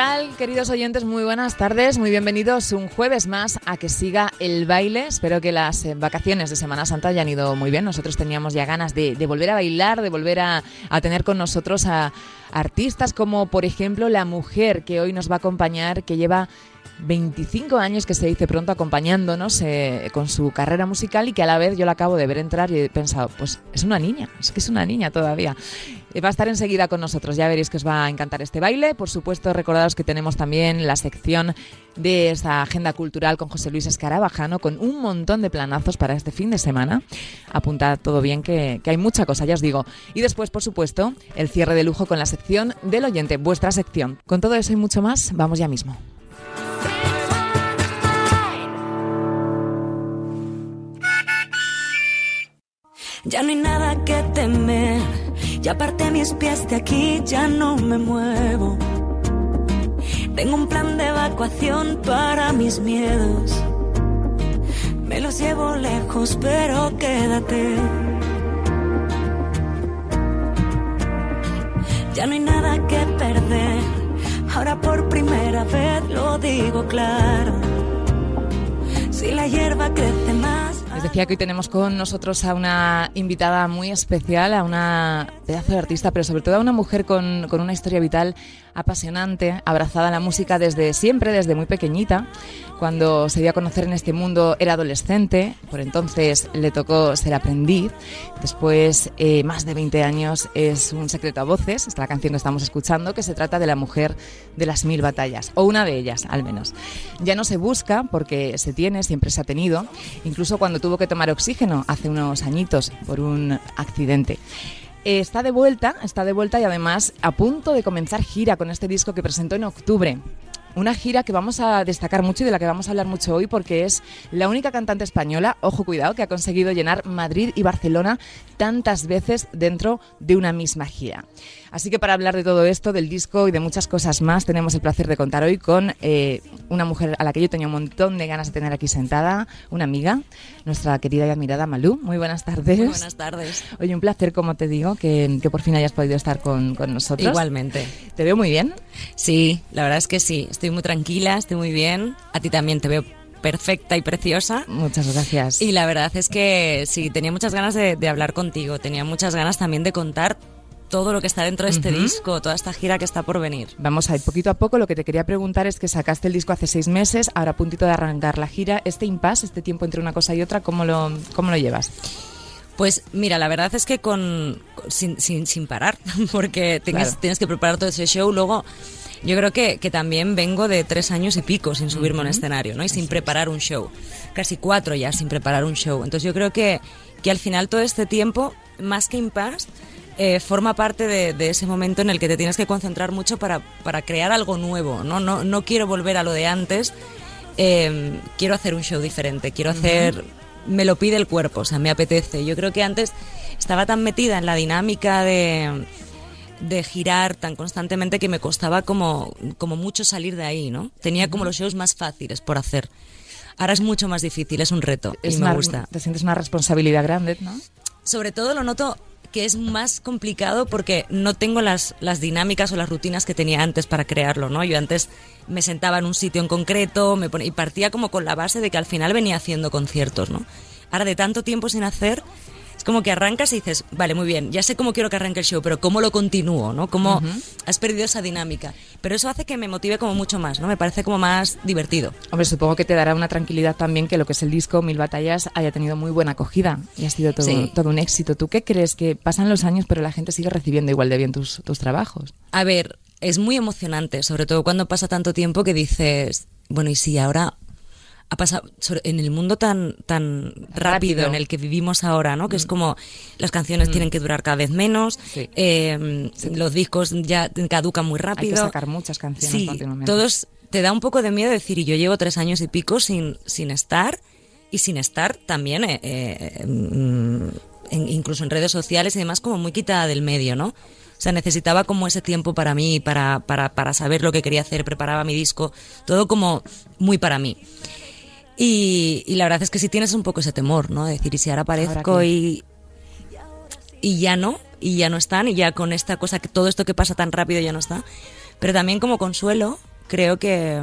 Tal, queridos oyentes? Muy buenas tardes, muy bienvenidos un jueves más a que siga el baile. Espero que las eh, vacaciones de Semana Santa hayan ido muy bien. Nosotros teníamos ya ganas de, volver a bailar, de volver a, a tener con nosotros a artistas como, por ejemplo, la mujer que hoy nos va a acompañar, que lleva 25 años que se dice pronto acompañándonos eh, con su carrera musical y que a la vez yo la acabo de ver entrar y he pensado, pues es una niña, es que es una niña todavía. Eh, va a estar enseguida con nosotros, ya veréis que os va a encantar este baile. Por supuesto, recordaros que tenemos también la sección de esta agenda cultural con José Luis Escarabajano, con un montón de planazos para este fin de semana. Apuntad todo bien, que hay mucha cosa, ya os digo. Y después, por supuesto, el cierre de lujo con la sección del oyente, vuestra sección. Con todo eso y mucho más, vamos ya mismo. Ya no hay nada que temer, ya aparté mis pies de aquí, ya no me muevo. Tengo un plan de evacuación para mis miedos. Me los llevo lejos, pero quédate. Ya no hay nada que perder, ahora por primera vez lo digo claro. Si la hierba crece les decía que hoy tenemos con nosotros a una invitada muy especial, a una pedazo de artista, pero sobre todo a una mujer con, con una historia vital apasionante, abrazada a la música desde siempre, desde muy pequeñita. Cuando se dio a conocer en este mundo era adolescente, por entonces le tocó ser aprendiz. Después, eh, más de 20 años, es un secreto a voces, esta la canción que estamos escuchando, que se trata de la mujer de las mil batallas, o una de ellas al menos. Ya no se busca porque se tiene, siempre se ha tenido, incluso cuando tuvo que tomar oxígeno hace unos añitos por un accidente. Está de vuelta, está de vuelta y además a punto de comenzar gira con este disco que presentó en octubre. Una gira que vamos a destacar mucho y de la que vamos a hablar mucho hoy porque es la única cantante española, ojo cuidado, que ha conseguido llenar Madrid y Barcelona tantas veces dentro de una misma gira. Así que para hablar de todo esto, del disco y de muchas cosas más, tenemos el placer de contar hoy con eh, una mujer a la que yo tenía un montón de ganas de tener aquí sentada, una amiga, nuestra querida y admirada Malú. Muy buenas tardes. Muy buenas tardes. Oye, un placer, como te digo, que, por fin hayas podido estar con, con nosotros. Igualmente. ¿Te veo muy bien? Sí, la verdad es que sí. Estoy muy tranquila, estoy muy bien. A ti también te veo perfecta y preciosa. Muchas gracias. Y la verdad es que sí, tenía muchas ganas de, de, hablar contigo, tenía muchas ganas también de contar todo lo que está dentro de este disco, toda esta gira que está por venir. Vamos a ir poquito a poco. Lo que te quería preguntar es que sacaste el disco hace seis meses, ahora a puntito de arrancar la gira. Este impasse, este tiempo entre una cosa y otra, ¿cómo lo, cómo lo llevas? Pues mira, la verdad es que con, sin, sin, parar, porque tienes, tienes que preparar todo ese show. Luego, yo creo que, que, también vengo de tres años y pico sin subirme a un escenario, ¿no? Y sin preparar un show. Casi cuatro ya sin preparar un show. Entonces yo creo que, que al final todo este tiempo, más que impasse, eh, forma parte de, ese momento en el que te tienes que concentrar mucho para, para crear algo nuevo. ¿no? No, no quiero volver a lo de antes, em, quiero hacer un show diferente, quiero hacer... Me lo pide el cuerpo, o sea, me apetece. Yo creo que antes estaba tan metida en la dinámica de, de girar tan constantemente que me costaba como, como mucho salir de ahí, ¿no? Tenía como los shows más fáciles por hacer. Ahora es mucho más difícil, es un reto es y me gusta. Te sientes una responsabilidad grande, ¿no? Sobre todo lo noto que es más complicado porque no tengo las, las dinámicas o las rutinas que tenía antes para crearlo, ¿no? Yo antes me sentaba en un sitio en concreto me y partía como con la base de que al final venía haciendo conciertos, ¿no? Ahora de tanto tiempo sin hacer, es como que arrancas y dices, vale, muy bien, ya sé cómo quiero que arranque el show, pero ¿cómo lo continúo? ¿no? ¿Cómo has perdido esa dinámica? Pero eso hace que me motive como mucho más, ¿no? Me parece como más divertido. Hombre, supongo que te dará una tranquilidad también que lo que es el disco Mil Batallas haya tenido muy buena acogida y ha sido todo, todo un éxito. ¿Tú qué crees? Que pasan los años pero la gente sigue recibiendo igual de bien tus, tus trabajos. A ver, es muy emocionante, sobre todo cuando pasa tanto tiempo que dices, bueno, y si ahora ha pasado en el mundo tan tan rápido, en el que vivimos ahora, ¿no? Que es mm. como las canciones mm. tienen que durar cada vez menos, em, los discos ya caducan muy rápido. Hay que sacar muchas canciones sí, Todos te da un poco de miedo decir, y yo llevo tres años y pico sin sin estar y sin estar también, eh, eh, incluso en redes sociales y demás, como muy quitada del medio, ¿no? O sea, necesitaba como ese tiempo para mí, para, para, para saber lo que quería hacer, preparaba mi disco, todo como muy para mí. Y, y la verdad es que sí tienes un poco ese temor, ¿no? De decir, y si ahora aparezco y, y ya no, y ya no están, y ya con esta cosa, que todo esto que pasa tan rápido ya no está. Pero también como consuelo, creo que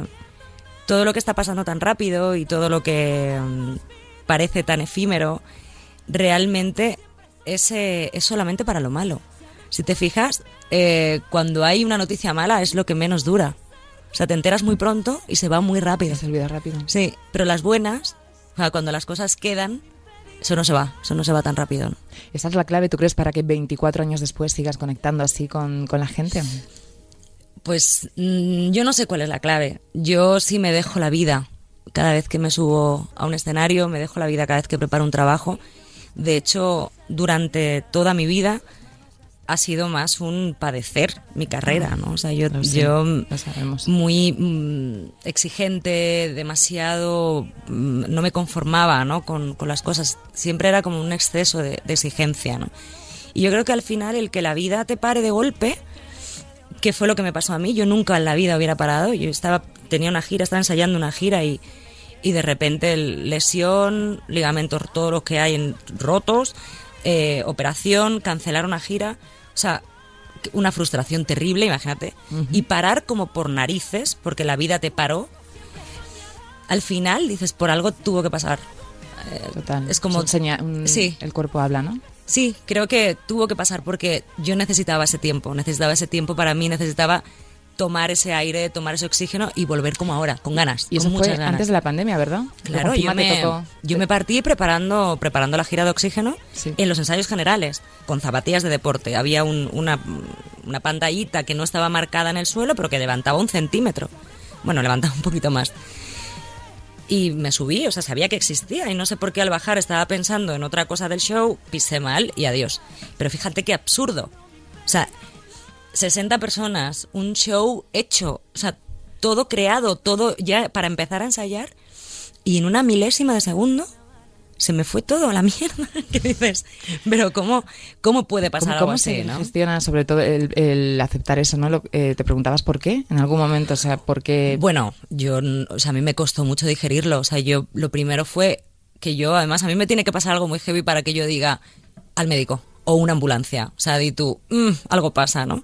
todo lo que está pasando tan rápido y todo lo que mm, parece tan efímero, realmente es, eh, es solamente para lo malo. Si te fijas, eh, cuando hay una noticia mala es lo que menos dura. O sea, te enteras muy pronto y se va muy rápido. Se olvida rápido. Sí, pero las buenas, o sea, cuando las cosas quedan, eso no se va, eso no se va tan rápido. ¿no? ¿Esa es la clave, tú crees, para que 24 años después sigas conectando así con, con la gente? Pues mm, yo no sé cuál es la clave. Yo sí me dejo la vida cada vez que me subo a un escenario, me dejo la vida cada vez que preparo un trabajo. De hecho, durante toda mi vida ha sido más un padecer mi carrera, ¿no? O sea, yo, Lo sé, yo lo sabemos. muy mm, exigente, demasiado, mm, no me conformaba, ¿no? Con, con las cosas. Siempre era como un exceso de, de exigencia, ¿no? Y yo creo que al final el que la vida te pare de golpe, que fue lo que me pasó a mí, yo nunca en la vida hubiera parado. Yo estaba, tenía una gira, estaba ensayando una gira y, y de repente lesión, ligamentos, todos los que hay en, rotos, eh, operación, cancelar una gira. O sea, una frustración terrible, imagínate. Y parar como por narices, porque la vida te paró. Al final dices, por algo tuvo que pasar. Eh, Total. Es como... Un- Sí. El cuerpo habla, ¿no? Sí, creo que tuvo que pasar porque yo necesitaba ese tiempo, necesitaba ese tiempo para mí, necesitaba tomar ese aire, tomar ese oxígeno y volver como ahora, con ganas, Y con eso muchas fue ganas. antes de la pandemia, ¿verdad? Claro, yo me, tocó- yo me partí preparando, preparando la gira de oxígeno Sí. en los ensayos generales, con zapatillas de deporte. Había un- una, una pantallita que no estaba marcada en el suelo, pero que levantaba un centímetro. Bueno, levantaba un poquito más. Y me subí, o sea, sabía que existía y no sé por qué al bajar estaba pensando en otra cosa del show, pisé mal y adiós. Pero fíjate qué absurdo. O sea, 60 personas, un show hecho, o sea, todo creado, todo ya para empezar a ensayar y en una milésima de segundo se me fue todo a la mierda. ¿Qué dices? Pero ¿cómo, cómo puede pasar ¿Cómo, algo cómo así, se no? gestiona sobre todo el, el aceptar eso, no? Lo- eh, ¿Te preguntabas por qué en algún momento? O sea, ¿por qué? Bueno, yo, o sea, a mí me costó mucho digerirlo. O sea, yo, lo primero fue que yo, además, a mí me tiene que pasar algo muy heavy para que yo diga al médico o una ambulancia. O sea, di tú, "Mm, algo pasa, ¿no?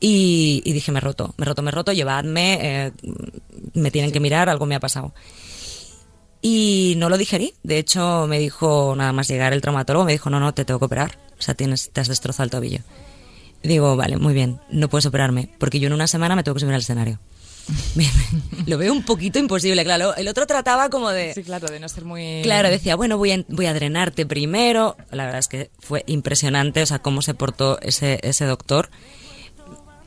Y, y dije, me he roto, me he roto, me he roto, llevadme, eh, me tienen que mirar, algo me ha pasado. Y no lo digerí. De hecho, me dijo, nada más llegar el traumatólogo, me dijo, no, no, te tengo que operar. O sea, tienes, te has destrozado el tobillo. Y digo, vale, muy bien, no puedes operarme, porque yo en una semana me tengo que subir al escenario. Lo veo un poquito imposible, claro. El otro trataba como de... Sí, claro, de no ser muy... Claro, decía, bueno, voy a, voy a drenarte primero. La verdad es que fue impresionante, o sea, cómo se portó ese, ese doctor.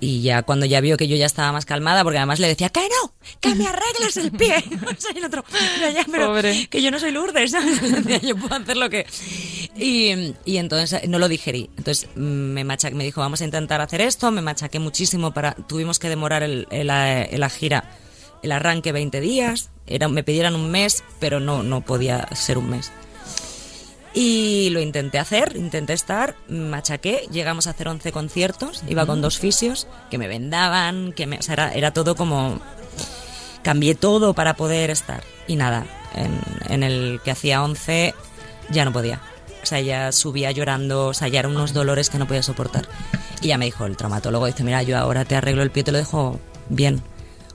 Y ya cuando ya vio que yo ya estaba más calmada, porque además le decía, que no, que me arregles el pie. O sea, el otro, "Mira, ya, pero Pobre. que yo no soy Lourdes, yo puedo hacer lo que... Y, y entonces eh, no lo digerí. Entonces me, macha- me dijo, vamos a intentar hacer esto, me machaqué muchísimo para... Tuvimos que demorar el, el- la, la gira, el arranque 20 días. Era, me pidieran un mes, pero no, no podía ser un mes. Y lo intenté hacer, intenté estar, machaqué, llegamos a hacer 11 conciertos, iba con dos fisios que me vendaban, que me, o sea, era, era todo como... Cambié todo para poder estar. Y nada, en, en el que hacía 11 ya no podía. O sea, ya subía llorando, o sea, ya eran unos dolores que no podía soportar. Y ya me dijo el traumatólogo, dice, mira, yo ahora te arreglo el pie, te lo dejo bien.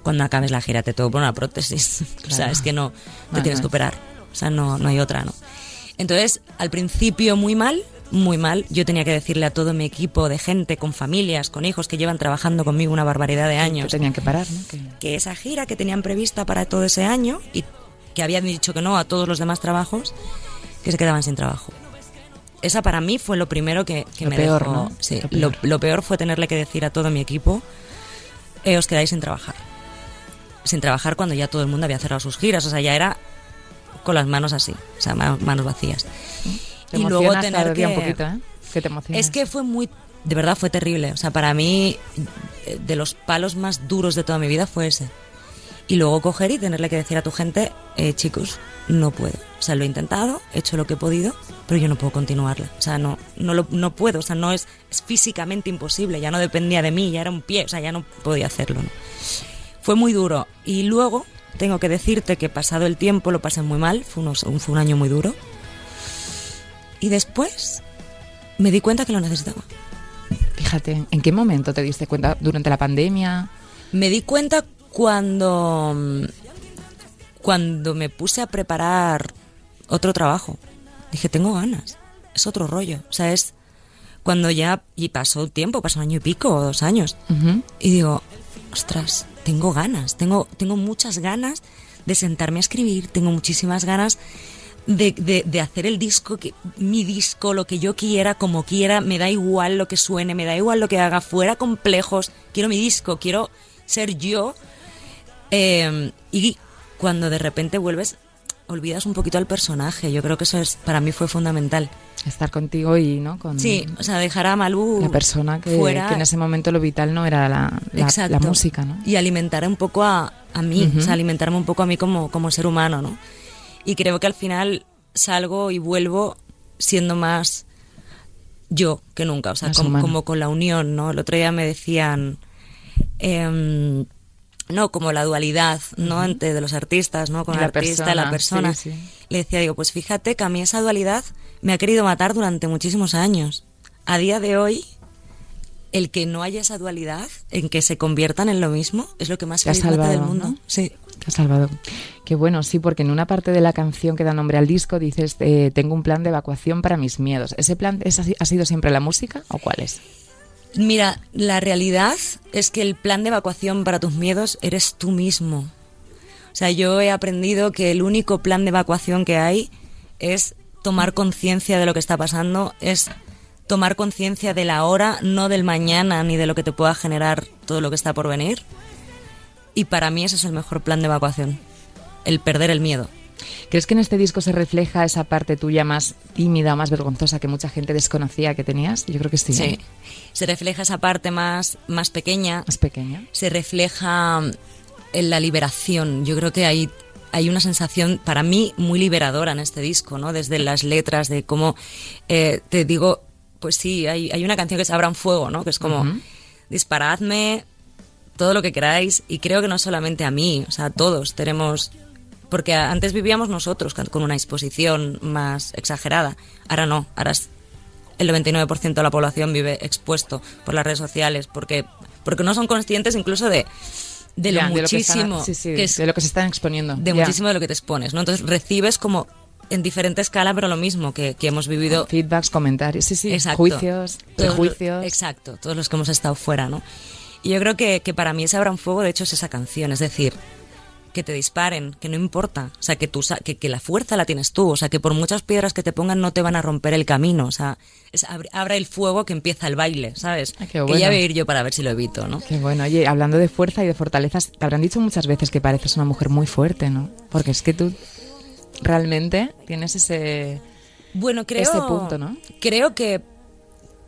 Cuando acabes la gira te tengo que poner una prótesis. O sea, Claro. es que no, te No, tienes que operar. O sea, no, no hay otra, ¿no? Entonces, al principio muy mal, muy mal. Yo tenía que decirle a todo mi equipo de gente, con familias, con hijos que llevan trabajando conmigo una barbaridad de Que años, tenían que parar, ¿no? Que- que esa gira que tenían prevista para todo ese año y que habían dicho que no a todos los demás trabajos, que se quedaban sin trabajo. Esa para mí fue lo primero que, que Lo me peor, dejó. ¿no? Sí, Lo lo, lo peor fue tenerle que decir a todo mi equipo, eh, os quedáis sin trabajar. Sin trabajar cuando ya todo el mundo había cerrado sus giras, o sea, ya era con las manos así, o sea, ma- manos vacías. Te y luego tener que... un poquito, ¿eh? Que te. Es que fue muy, de verdad fue terrible. O sea, para mí, eh, de los palos más duros de toda mi vida fue ese. Y luego coger y tenerle que decir a tu gente, eh, chicos, no puedo. O sea, lo he intentado, he hecho lo que he podido, pero yo no puedo continuarla. O sea, no, no, lo, no puedo, o sea, no es, es, físicamente imposible, ya no dependía de mí, ya era un pie, o sea, ya no podía hacerlo. ¿no? Fue muy duro. Y luego, tengo que decirte que pasado el tiempo lo pasé muy mal, fue, unos, fue un año muy duro. Y después me di cuenta que lo necesitaba. Fíjate, ¿en qué momento te diste cuenta? ¿Durante la pandemia? Me di cuenta cuando, cuando me puse a preparar otro trabajo. Dije, tengo ganas. Es otro rollo. O sea, es cuando ya... Y pasó tiempo, pasó un año y pico o dos años. Uh -huh. Y digo, ostras, tengo ganas. Tengo, tengo muchas ganas de sentarme a escribir. Tengo muchísimas ganas de, de, de, hacer el disco, que, mi disco, lo que yo quiera, como quiera, me da igual lo que suene, me da igual lo que haga, fuera complejos, quiero mi disco, quiero ser yo. Eh, y cuando de repente vuelves, olvidas un poquito al personaje, yo creo que eso es, para mí fue fundamental. Estar contigo y, ¿no? Con sí, o sea, dejar a Malú La persona que, fuera, que en ese momento lo vital no era la, la, la música, ¿no? Y alimentar un poco a, a mí, uh -huh. o sea, alimentarme un poco a mí como, como ser humano, ¿no? Y creo que al final salgo y vuelvo siendo más yo que nunca, o sea, como, como, con la unión, ¿no? El otro día me decían, eh, no, como la dualidad, ¿no? Entre de los artistas, ¿no? Con el artista persona, la persona. Sí, sí. Le decía, digo, pues fíjate que a mí esa dualidad me ha querido matar durante muchísimos años. A día de hoy, el que no haya esa dualidad, en que se conviertan en lo mismo, es lo que más feliz salvado, del mundo. ¿no? Sí. Te ha salvado. Qué bueno, sí, porque en una parte de la canción que da nombre al disco dices, eh, tengo un plan de evacuación para mis miedos. ¿Ese plan es, ha sido siempre la música o cuál es? Mira, la realidad es que el plan de evacuación para tus miedos eres tú mismo. O sea, yo he aprendido que el único plan de evacuación que hay es tomar conciencia de lo que está pasando, es tomar conciencia de la hora, no del mañana ni de lo que te pueda generar todo lo que está por venir. Y para mí ese es el mejor plan de evacuación, el perder el miedo. ¿Crees que en este disco se refleja esa parte tuya más tímida o más vergonzosa que mucha gente desconocía que tenías? Yo creo que sí. Sí, se refleja esa parte más, más pequeña. Más pequeña. Se refleja en la liberación. Yo creo que hay, hay una sensación para mí muy liberadora en este disco, ¿no? Desde las letras, de cómo eh, te digo, pues sí, hay, hay una canción que se abra en fuego, ¿no? Que es como, uh -huh. disparadme todo lo que queráis y creo que no solamente a mí, o sea, todos tenemos porque antes vivíamos nosotros con una exposición más exagerada. Ahora no, ahora el 99% de la población vive expuesto por las redes sociales porque, porque no son conscientes incluso de, de lo ya, muchísimo de lo que, están, sí, sí, que es, de lo que se están exponiendo. De ya. muchísimo de lo que te expones, ¿no? Entonces recibes como en diferente escala, pero lo mismo que, que hemos vivido. Feedbacks, comentarios, sí, sí, exacto. juicios, prejuicios. Exacto, todos los que hemos estado fuera, ¿no? Y yo creo que, que para mí ese Abra un Fuego, de hecho, es esa canción. Es decir, que te disparen, que no importa, o sea, que, tú, que, que, la fuerza la tienes tú, o sea, que por muchas piedras que te pongan no te van a romper el camino, o sea, es, abra el fuego que empieza el baile, ¿sabes? Bueno. Que ya voy a ir yo para ver si lo evito, ¿no? Qué bueno, oye, hablando de fuerza y de fortalezas, te habrán dicho muchas veces que pareces una mujer muy fuerte, ¿no? Porque es que tú realmente tienes ese... Bueno, creo... Ese punto, ¿no? Creo que,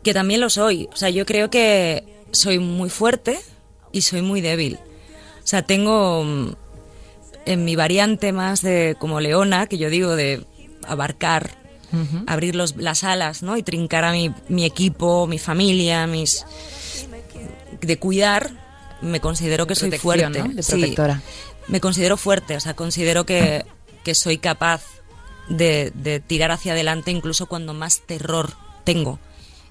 que también lo soy, o sea, yo creo que soy muy fuerte y soy muy débil. O sea, tengo en mi variante más de como leona, que yo digo de abarcar, uh -huh. abrir los, las alas, ¿no? Y trincar a mi, mi, equipo, mi familia, mis de cuidar, me considero que soy fuerte, ¿no? de protectora. Sí, me considero fuerte, o sea, considero que, que soy capaz de, de tirar hacia adelante incluso cuando más terror tengo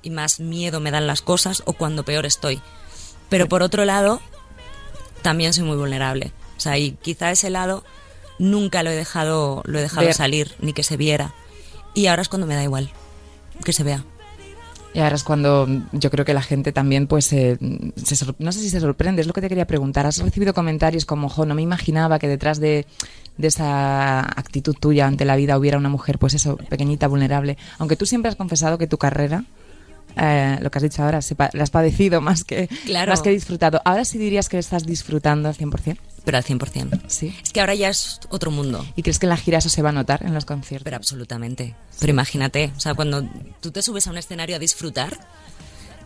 y más miedo me dan las cosas o cuando peor estoy. Pero por otro lado, también soy muy vulnerable. O sea, y quizá ese lado nunca lo he dejado, lo he dejado Ver. salir, ni que se viera. Y ahora es cuando me da igual que se vea. Y ahora es cuando yo creo que la gente también, pues, eh, se, no sé si se sorprende, es lo que te quería preguntar. ¿Has recibido comentarios como, jo, no me imaginaba que detrás de, de esa actitud tuya ante la vida hubiera una mujer, pues eso, pequeñita, vulnerable? Aunque tú siempre has confesado que tu carrera eh, lo que has dicho ahora, la has padecido más que, claro. más que disfrutado. Ahora sí dirías que estás disfrutando al 100%. Pero al 100%. Sí. Es que ahora ya es otro mundo. ¿Y crees que en la gira eso se va a notar en los conciertos? Pero absolutamente. Sí. Pero imagínate, o sea, cuando tú te subes a un escenario a disfrutar.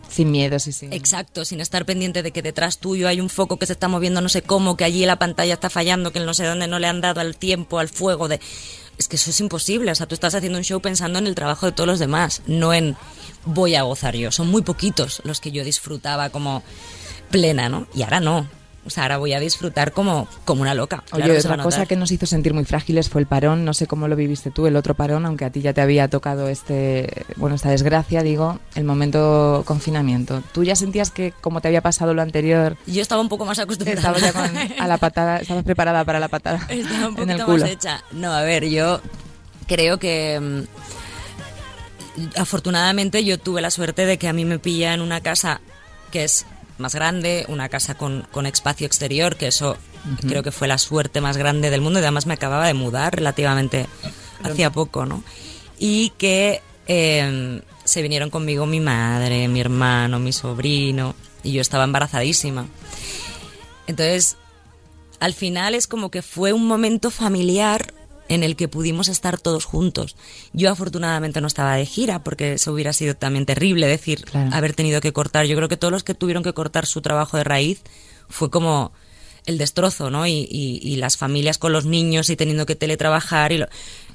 Sin miedo, sí, sí. Exacto, sin estar pendiente de que detrás tuyo hay un foco que se está moviendo no sé cómo, que allí la pantalla está fallando, que no sé dónde no le han dado al tiempo, al fuego. de es que eso es imposible. O sea, tú estás haciendo un show pensando en el trabajo de todos los demás, no en voy a gozar yo. Son muy poquitos los que yo disfrutaba como plena, ¿no? Y ahora no. O sea, ahora voy a disfrutar como, como una loca. Oye, otra cosa que nos hizo sentir muy frágiles fue el parón. No sé cómo lo viviste tú, el otro parón, aunque a ti ya te había tocado este, bueno, esta desgracia, digo, el momento confinamiento. ¿Tú ya sentías que como te había pasado lo anterior? Yo estaba un poco más acostumbrada. Estabas ya con, a la patada, estabas preparada para la patada. Estaba un poquito más hecha. No, a ver, yo creo que mm, afortunadamente yo tuve la suerte de que a mí me pilla en una casa que es más grande, una casa con, con espacio exterior, que eso creo que fue la suerte más grande del mundo y además me acababa de mudar relativamente hacía poco, ¿no? Y que em, se vinieron conmigo mi madre, mi hermano, mi sobrino y yo estaba embarazadísima. Entonces, al final es como que fue un momento familiar en el que pudimos estar todos juntos. Yo afortunadamente no estaba de gira porque eso hubiera sido también terrible decir haber tenido que cortar. Yo creo que todos los que tuvieron que cortar su trabajo de raíz fue como el destrozo, ¿no? Y, las familias con los niños y teniendo que teletrabajar y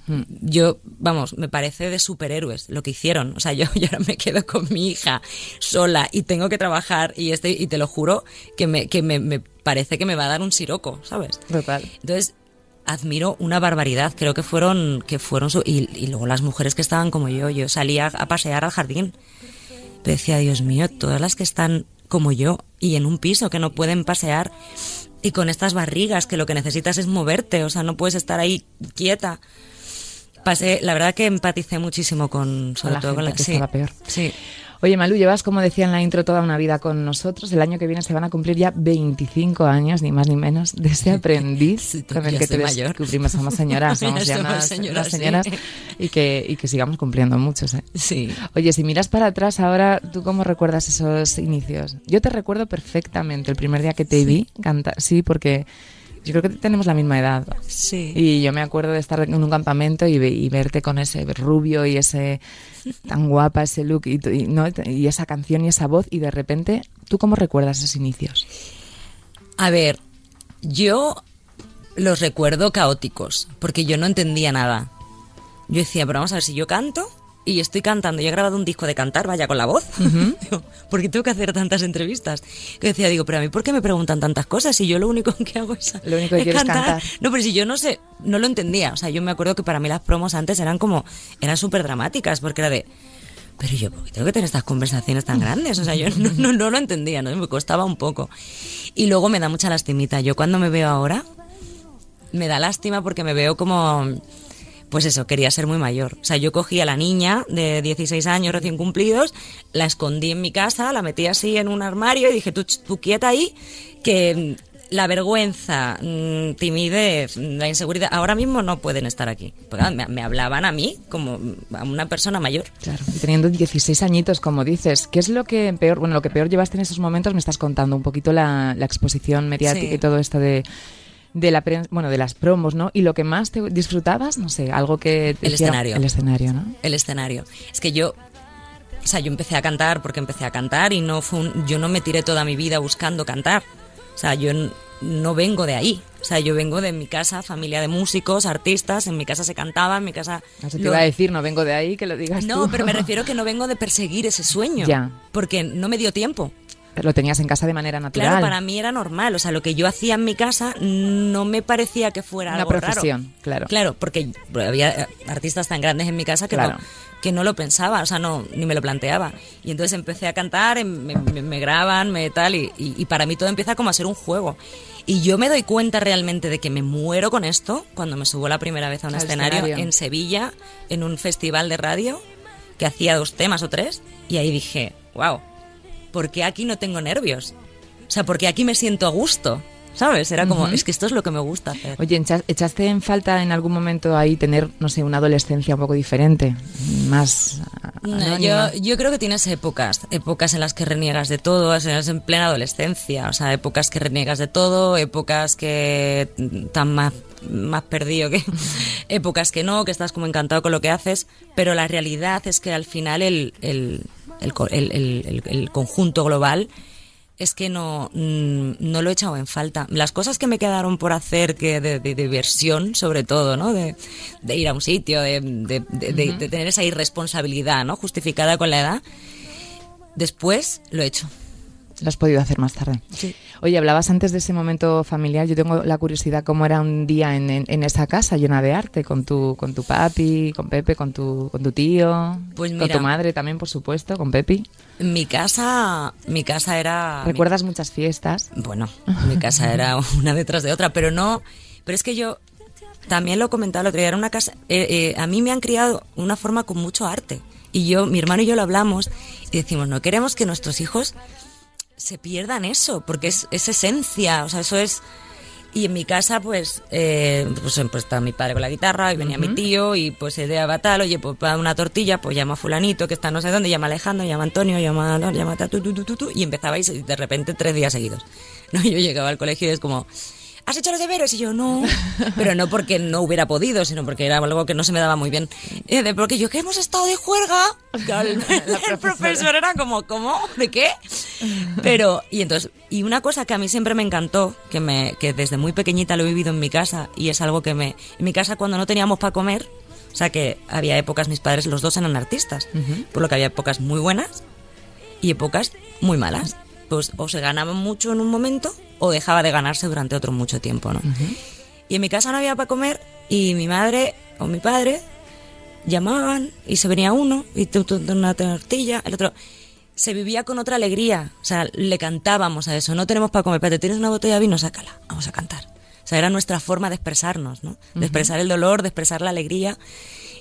mm. yo, vamos, me parece de superhéroes lo que hicieron. O sea, yo, yo, ahora me quedo con mi hija sola y tengo que trabajar y este, y te lo juro que me, que me, me parece que me va a dar un siroco, ¿sabes? Total. Entonces, admiro una barbaridad. Creo que fueron, que fueron y, luego las mujeres que estaban como yo. Yo salía a pasear al jardín. Decía, Dios mío, todas las que están como yo y en un piso que no pueden pasear y con estas barrigas que lo que necesitas es moverte, o sea, no puedes estar ahí quieta. Pasé, la verdad que empaticé muchísimo con, sobre todo con la que estaba peor. Sí. Oye, Malu, llevas, como decía en la intro, toda una vida con nosotros. El año que viene se van a cumplir ya 25 años, ni más ni menos, de ese aprendiz con el que te descubrimos. Somos señoras, somos ya unas, señoras, señoras y, que, y que sigamos cumpliendo muchos. ¿eh? Sí. Oye, si miras para atrás ahora, ¿tú cómo recuerdas esos inicios? Yo te recuerdo perfectamente el primer día que te vi cantar. Sí, porque yo creo que tenemos la misma edad. Sí. Y yo me acuerdo de estar en un campamento y, verte con ese rubio y ese tan guapa, ese look y, ¿no? y esa canción y esa voz y de repente, ¿tú cómo recuerdas esos inicios? A ver, yo los recuerdo caóticos, porque yo no entendía nada. Yo decía, pero vamos a ver si yo canto y estoy cantando. Yo he grabado un disco de cantar, vaya con la voz. ¿Por qué tengo que hacer tantas entrevistas? Que decía, digo, pero a mí, ¿por qué me preguntan tantas cosas si yo lo único que hago es, lo único que cantar? No, pero si yo no sé, no lo entendía. O sea, yo me acuerdo que para mí las promos antes eran como, eran súper dramáticas, porque era de, pero yo, ¿por qué tengo que tener estas conversaciones tan grandes? O sea, yo no, no, no lo entendía, ¿no? Me costaba un poco. Y luego me da mucha lastimita. Yo cuando me veo ahora, me da lástima porque me veo como pues eso, quería ser muy mayor. O sea, yo cogí a la niña de 16 años recién cumplidos, la escondí en mi casa, la metí así en un armario y dije, tú, tú quieta ahí, que la vergüenza, mm, timidez, la inseguridad, ahora mismo no pueden estar aquí. me, hablaban a mí como a una persona mayor. Claro, y teniendo 16 añitos, como dices, ¿qué es lo que peor, bueno, lo que peor llevaste en esos momentos? Me estás contando un poquito la, exposición mediática y todo esto de de la bueno, de las promos, ¿no? Y lo que más te disfrutabas, no sé, algo que el escenario, el escenario, ¿no? El escenario. Es que yo o sea, yo empecé a cantar porque empecé a cantar y no fue yo no me tiré toda mi vida buscando cantar. O sea, yo no vengo de ahí. O sea, yo vengo de mi casa, familia de músicos, artistas, en mi casa se cantaba, en mi casa... No te iba a decir, no vengo de ahí, que lo digas No, pero me refiero que no vengo de perseguir ese sueño. Ya. Porque no me dio tiempo lo tenías en casa de manera natural. Claro, para mí era normal. O sea, lo que yo hacía en mi casa no me parecía que fuera Una algo profesión, claro. Claro, porque había artistas tan grandes en mi casa que, no, que no lo pensaba, o sea, no ni me lo planteaba. Y entonces empecé a cantar, me, graban, me tal, y, y, para mí todo empieza como a ser un juego. Y yo me doy cuenta realmente de que me muero con esto cuando me subo la primera vez a un escenario, escenario en Sevilla, en un festival de radio, que hacía dos temas o tres, y ahí dije, wow, ¿por qué aquí no tengo nervios? O sea, porque aquí me siento a gusto. ¿Sabes? Era como, es que esto es lo que me gusta hacer. Oye, ¿echaste en falta en algún momento ahí tener, no sé, una adolescencia un poco diferente? Más. yo, yo creo que tienes épocas, épocas en las que reniegas de todo, es en plena adolescencia, o sea, épocas que reniegas de todo, épocas que están más, más perdido que. épocas que no, que estás como encantado con lo que haces, pero la realidad es que al final el, el, el, el conjunto global es que no, mm, no lo he echado en falta. Las cosas que me quedaron por hacer, que de, diversión, sobre todo, ¿no? De, ir a un sitio, de, de, tener esa irresponsabilidad, ¿no? Justificada con la edad. Después lo he hecho. Lo has podido hacer más tarde. Sí. Oye, hablabas antes de ese momento familiar. Yo tengo la curiosidad cómo era un día en, en, esa casa llena de arte, con tu, con tu papi, con Pepe, con tu, con tu tío, pues con tu madre también, por supuesto, con Pepi. Mi casa, mi casa era. ¿Recuerdas muchas fiestas? Bueno, mi casa era una detrás de otra, pero no. Pero es que yo también lo he comentado el otro día. Era una casa. Eh, eh, a mí me han criado una forma con mucho arte. Y yo, mi hermano y yo lo hablamos y decimos, no queremos que nuestros hijos se pierdan eso, porque es, es esencia, o sea, eso es... Y en mi casa, pues, eh, pues, pues está mi padre con la guitarra y venía mi tío y pues idea tal, oye, pues para una tortilla, pues llama a fulanito que está no sé dónde, llama a Alejandro, llama a Antonio, llama a... llama a tu, tu, tu, tu, y empezabais de repente tres días seguidos. No, yo llegaba al colegio y es como, ¿has hecho los deberes? Y yo, no. Pero no porque no hubiera podido, sino porque era algo que no se me daba muy bien. de, porque yo que hemos estado de juerga. El, el profesor era como, ¿cómo? ¿De qué? Pero, y entonces, y una cosa que a mí siempre me encantó, que, me, que desde muy pequeñita lo he vivido en mi casa, y es algo que me. En mi casa, cuando no teníamos para comer, o sea que había épocas, mis padres, los dos eran artistas, por lo que había épocas muy buenas y épocas muy malas. Pues o se ganaban mucho en un momento o dejaba de ganarse durante otro mucho tiempo, ¿no? Y en mi casa no había para comer y mi madre o mi padre llamaban y se venía uno y tú, una tortilla, el otro se vivía con otra alegría, o sea, le cantábamos a eso, no tenemos para comer, pero tienes una botella de vino, sácala, vamos a cantar. O sea, era nuestra forma de expresarnos, ¿no? De expresar el dolor, de expresar la alegría.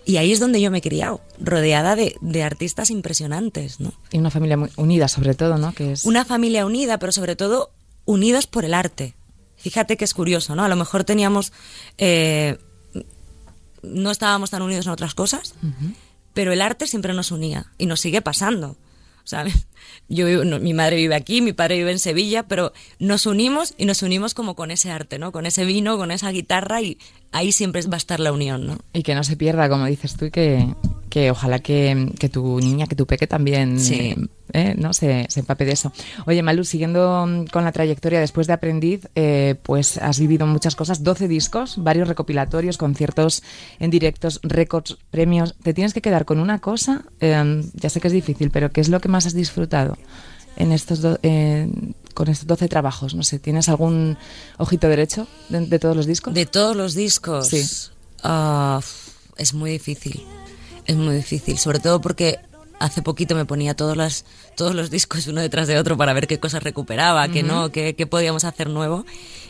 Y ahí es donde yo me he criado, rodeada de, de, artistas impresionantes, ¿no? Y una familia muy unida, sobre todo, ¿no? Que es... Una familia unida, pero sobre todo unidos por el arte. Fíjate que es curioso, ¿no? A lo mejor teníamos... Eh, no estábamos tan unidos en otras cosas, pero el arte siempre nos unía y nos sigue pasando. O sea, yo mi madre vive aquí, mi padre vive en Sevilla, pero nos unimos y nos unimos como con ese arte, ¿no? Con ese vino, con esa guitarra y ahí siempre va a estar la unión, ¿no? Y que no se pierda, como dices tú, y que, que ojalá que, que, tu niña, que tu peque también sí. eh, ¿no? Se, se, empape de eso. Oye, Malu, siguiendo con la trayectoria después de Aprendiz, eh, pues has vivido muchas cosas, 12 discos, varios recopilatorios, conciertos en directos, récords, premios. ¿Te tienes que quedar con una cosa? Eh, ya sé que es difícil, pero ¿qué es lo que más has disfrutado? En estos eh, con estos 12 trabajos? No sé, ¿tienes algún ojito derecho de, todos los discos? De todos los discos. Sí. Uh, es muy difícil. Es muy difícil, sobre todo porque hace poquito me ponía todos, las, todos los discos uno detrás de otro para ver qué cosas recuperaba, qué no, qué, qué podíamos hacer nuevo.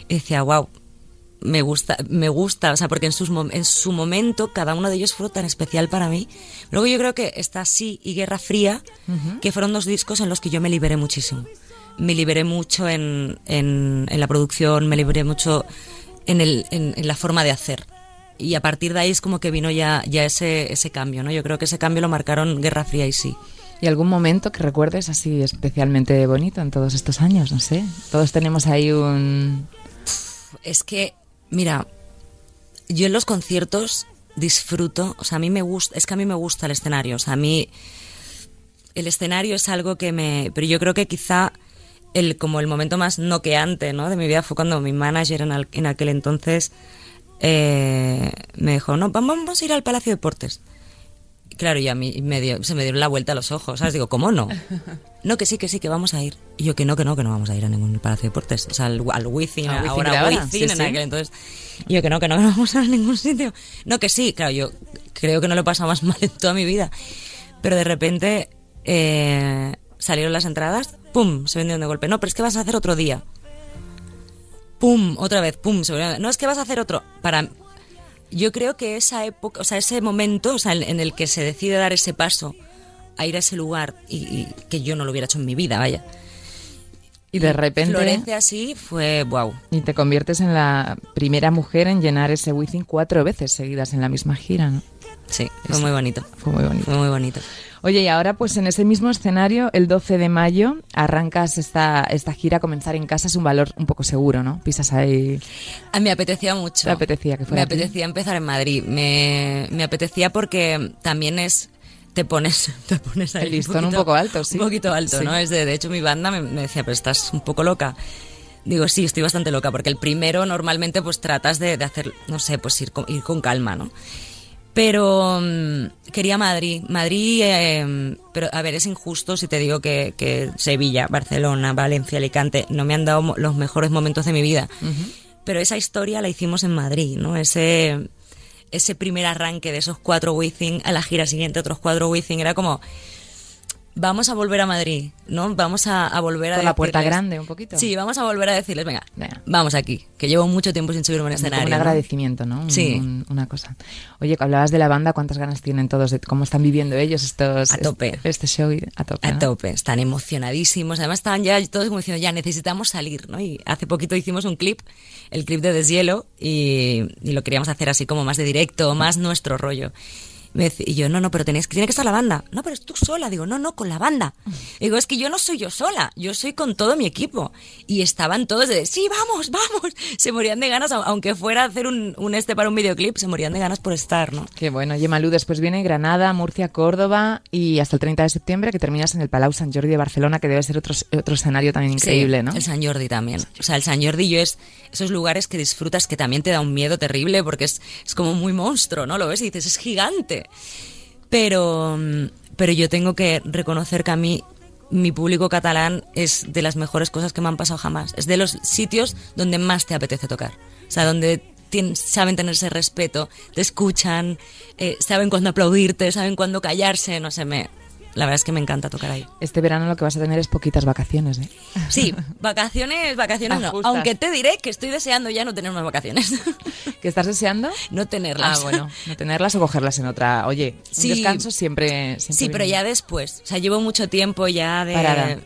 Y decía, wow, me gusta, me gusta, o sea, porque en, sus, en su momento cada uno de ellos fue tan especial para mí. Luego yo creo que está Sí y Guerra Fría, que fueron dos discos en los que yo me liberé muchísimo. Me liberé mucho en, en, la producción, me liberé mucho en, el, en, la forma de hacer. Y a partir de ahí es como que vino ya, ya ese, ese cambio, ¿no? Yo creo que ese cambio lo marcaron Guerra Fría y Sí. ¿Y algún momento que recuerdes así especialmente bonito en todos estos años? No sé. Todos tenemos ahí un... Es que Mira, yo en los conciertos disfruto, o sea, a mí me gusta, es que a mí me gusta el escenario, o sea, a mí el escenario es algo que me, pero yo creo que quizá el como el momento más noqueante, ¿no? De mi vida fue cuando mi manager en, en aquel entonces eh, me dijo, no, vamos a ir al Palacio de Deportes claro, y a mí se me dieron la vuelta a los ojos, ¿sabes? Digo, ¿cómo no? No, que sí, que sí, que vamos a ir. Y yo, que no, que no, que no vamos a ir a ningún palacio de deportes. O sea, al, al Wizzing, ahora Wizzing, en aquel entonces. Y yo, que no, que no, que no vamos a ir a ningún sitio. No, que sí, claro, yo creo que no lo he pasado más mal en toda mi vida. Pero de repente eh, salieron las entradas, ¡pum! Se vendieron de golpe. No, pero es que vas a hacer otro día. ¡Pum! Otra vez, ¡pum! Se no, es que vas a hacer otro. Para, yo creo que esa época, o sea, ese momento, o sea, en el que se decide dar ese paso a ir a ese lugar y, que yo no lo hubiera hecho en mi vida, vaya. Y de repente. Florece así, fue wow. Y te conviertes en la primera mujer en llenar ese Wizzing cuatro veces seguidas en la misma gira, ¿no? Sí, fue muy bonito. Fue muy bonito. Fue muy bonito. Oye, y ahora pues en ese mismo escenario, el 12 de mayo, arrancas esta, esta gira, comenzar en casa es un valor un poco seguro, ¿no? Pisas ahí... A ah, mí me apetecía mucho. Me apetecía que fuera Me apetecía empezar en Madrid. Me, me apetecía porque también es te pones, te pones ahí El listón un, poco alto, sí. Un poquito alto, Sí. ¿no? Es de, de hecho, mi banda me, me decía, pero estás un poco loca. Digo, sí, estoy bastante loca, porque el primero normalmente pues tratas de, de hacer, no sé, pues ir con, ir con calma, ¿no? Pero mm, quería Madrid. Madrid, eh, pero a ver, es injusto si te digo que, que Sevilla, Barcelona, Valencia, Alicante no me han dado los mejores momentos de mi vida. Pero esa historia la hicimos en Madrid, ¿no? Ese, ese primer arranque de esos cuatro Wizzing a la gira siguiente, otros cuatro Wizzing, era como, vamos a volver a Madrid, ¿no? Vamos a, a volver a Por la puerta grande, un poquito. Sí, vamos a volver a decirles, venga, Venga. vamos aquí, que llevo mucho tiempo sin subirme a un Como escenario. un agradecimiento, ¿no? Un- Sí. un- una cosa. Oye, hablabas de la banda, ¿cuántas ganas tienen todos? De ¿Cómo están viviendo ellos estos A tope. Este, show? A tope. A ¿no? tope, están emocionadísimos. Además, estaban ya todos como diciendo, ya necesitamos salir, ¿no? Y hace poquito hicimos un clip, el clip de Deshielo, y, y lo queríamos hacer así como más de directo, más nuestro rollo. Me Y yo, no, no, pero tenéis, tiene que estar la banda. No, pero es tú sola. Digo, no, no, con la banda. Digo, es que yo no soy yo sola, yo soy con todo mi equipo. Y estaban todos de, sí, vamos, vamos. Se morían de ganas, au- aunque fuera a hacer un, un este para un videoclip, se morían de ganas por estar, ¿no? Qué bueno. Malú, después viene Granada, Murcia, Córdoba y hasta el 30 de septiembre que terminas en el Palau Sant Jordi de Barcelona, que debe ser otro, otro escenario también increíble, Sí, ¿no? El San Jordi también. O sea, el San Jordi yo es esos lugares que disfrutas que también te da un miedo terrible porque es, es como muy monstruo, ¿no? Lo ves y dices, es gigante. Pero, mm, pero yo tengo que reconocer que a mí mi público catalán es de las mejores cosas que me han pasado jamás. Es de los sitios donde más te apetece tocar. O sea, donde saben tenerse respeto, te escuchan, eh, saben cuándo aplaudirte, saben cuándo callarse, no sé, me, la verdad es que me encanta tocar ahí. Este verano lo que vas a tener es poquitas vacaciones, ¿eh? Sí, vacaciones, vacaciones no. Aunque te diré que estoy deseando ya no tener unas vacaciones. ¿Que estás deseando? no tenerlas. Ah, bueno, no tenerlas o cogerlas en otra. Oye, Sí. un descanso siempre, siempre Sí, pero ya después. O sea, llevo mucho tiempo ya de. Parada.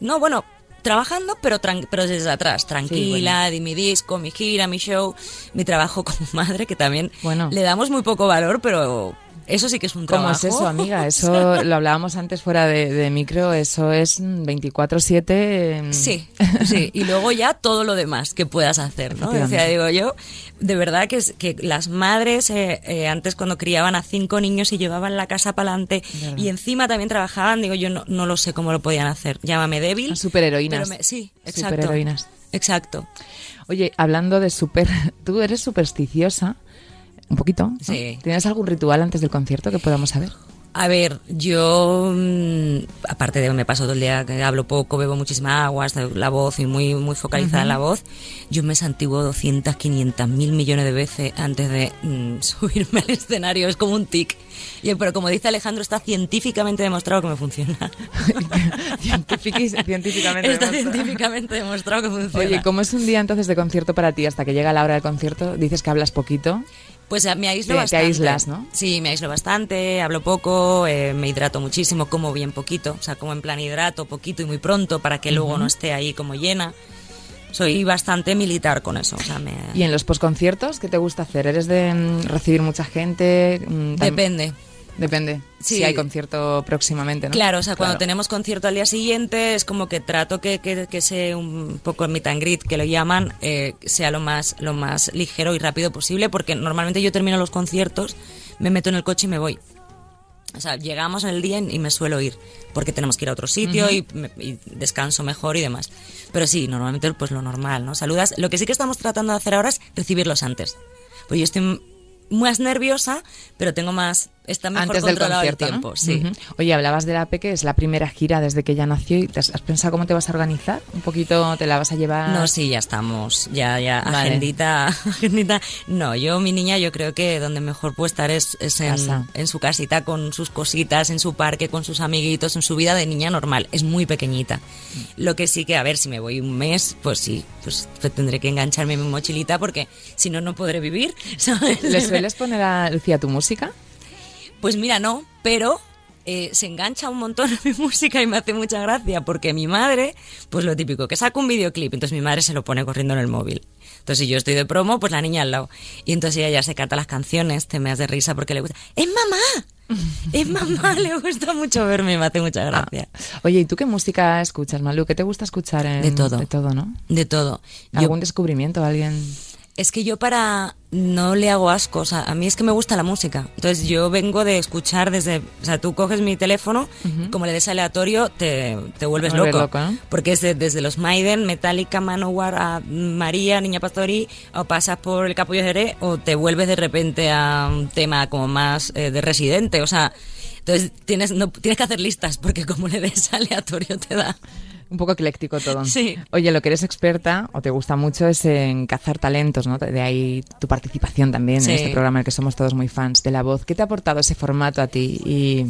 No, bueno, trabajando, pero, tran- pero desde atrás. Tranquila, bueno. di mi disco, mi gira, mi show, mi trabajo como madre, que también Bueno. le damos muy poco valor, pero eso sí que es un ¿Cómo trabajo. es eso, amiga? Eso lo hablábamos antes fuera de, de micro, eso es mm, 24-7. mm, Sí, sí. Y luego ya todo lo demás que puedas hacer, ¿no? O sea, digo yo, de verdad que, es- que las madres eh, eh, antes cuando criaban a cinco niños y llevaban la casa para adelante y encima también trabajaban, digo yo no, no lo sé cómo lo podían hacer. Llámame débil. Superheroínas. me- sí, exacto. Superheroínas. Exacto. Oye, hablando de super... Tú eres supersticiosa, un poquito. ¿no? Sí. ¿Tienes algún ritual antes del concierto que podamos saber? A ver, yo, mm, aparte de que me paso todo el día que hablo poco, bebo muchísima agua, hasta la voz y muy, muy focalizada la voz, yo me santiguo 200, 500 mil millones de veces antes de mm, subirme al escenario. Es como un tic. Y, pero como dice Alejandro, está científicamente demostrado que me funciona. Científicamente. está demostrado. científicamente demostrado que funciona. Oye, ¿cómo es un día entonces de concierto para ti hasta que llega la hora del concierto? Dices que hablas poquito. Pues eh, me aíslo Te- te bastante. aíslas, ¿no? Sí, me aíslo bastante, hablo poco, eh, me hidrato muchísimo, como bien poquito, o sea, como en plan hidrato poquito y muy pronto para que luego no esté ahí como llena. Soy bastante militar con eso, o sea, me... ¿Y en los posconciertos qué te gusta hacer? ¿Eres de mm, recibir mucha gente? Mm, Depende. Depende. Sí. Si hay concierto próximamente, ¿no? Claro, o sea, cuando Claro. tenemos concierto al día siguiente es como que trato que, que, que sea un poco meet and greet, que lo llaman, eh, sea lo más, lo más ligero y rápido posible, porque normalmente yo termino los conciertos, me meto en el coche y me voy. O sea, llegamos en el día y me suelo ir, porque tenemos que ir a otro sitio y, me- y descanso mejor y demás. Pero sí, normalmente pues lo normal, ¿no? Saludas. Lo que sí que estamos tratando de hacer ahora es recibirlos antes. Pues yo estoy más nerviosa, pero tengo más... Está mejor Antes del controlado concierto, el ¿no? tiempo, sí. Oye, hablabas de la Peque, es la primera gira desde que ella nació y te has, has pensado cómo te vas a organizar? ¿Un poquito te la vas a llevar? No, sí, ya estamos, ya, ya, Vale. agendita, agendita. No, yo, mi niña, yo creo que donde mejor puede estar es, es en, su casita, con sus cositas, en su parque, con sus amiguitos, en su vida de niña normal. Es muy pequeñita. Lo que sí que, a ver, si me voy un mes, pues sí, pues tendré que engancharme en mi mochilita porque si no, no podré vivir, ¿sabes? ¿Le sueles poner a Lucía tu música? Pues mira, no, pero eh, se engancha un montón a mi música y me hace mucha gracia porque mi madre, pues lo típico, que saca un videoclip, entonces mi madre se lo pone corriendo en el móvil. Entonces si yo estoy de promo, pues la niña al lado. Y entonces ella ya se canta las canciones, te me das de risa porque le gusta. ¡Es mamá! ¡Es mamá! Le gusta mucho verme me hace mucha gracia. Oye, ¿y tú qué música escuchas, Malu? ¿Qué te gusta escuchar? En, De todo. De todo, ¿no? De todo. Yo- ¿Algún descubrimiento? ¿Alguien...? Es que yo para no le hago asco, o sea, a mí es que me gusta la música. Entonces yo vengo de escuchar desde, o sea, tú coges mi teléfono, como le des aleatorio, te, te vuelves loco. loco, ¿no? Porque es de- desde los Maiden, Metallica, Manowar, a María, Niña Pastori, o pasas por el Capullo Jerez, o te vuelves de repente a un tema como más eh, de residente, o sea, entonces tienes, no, tienes que hacer listas, porque como le des aleatorio te da. Un poco ecléctico todo. Sí. Oye, lo que eres experta o te gusta mucho es en cazar talentos, ¿no? De ahí tu participación también Sí. en este programa en el que somos todos muy fans de la voz. ¿Qué te ha aportado ese formato a ti? Y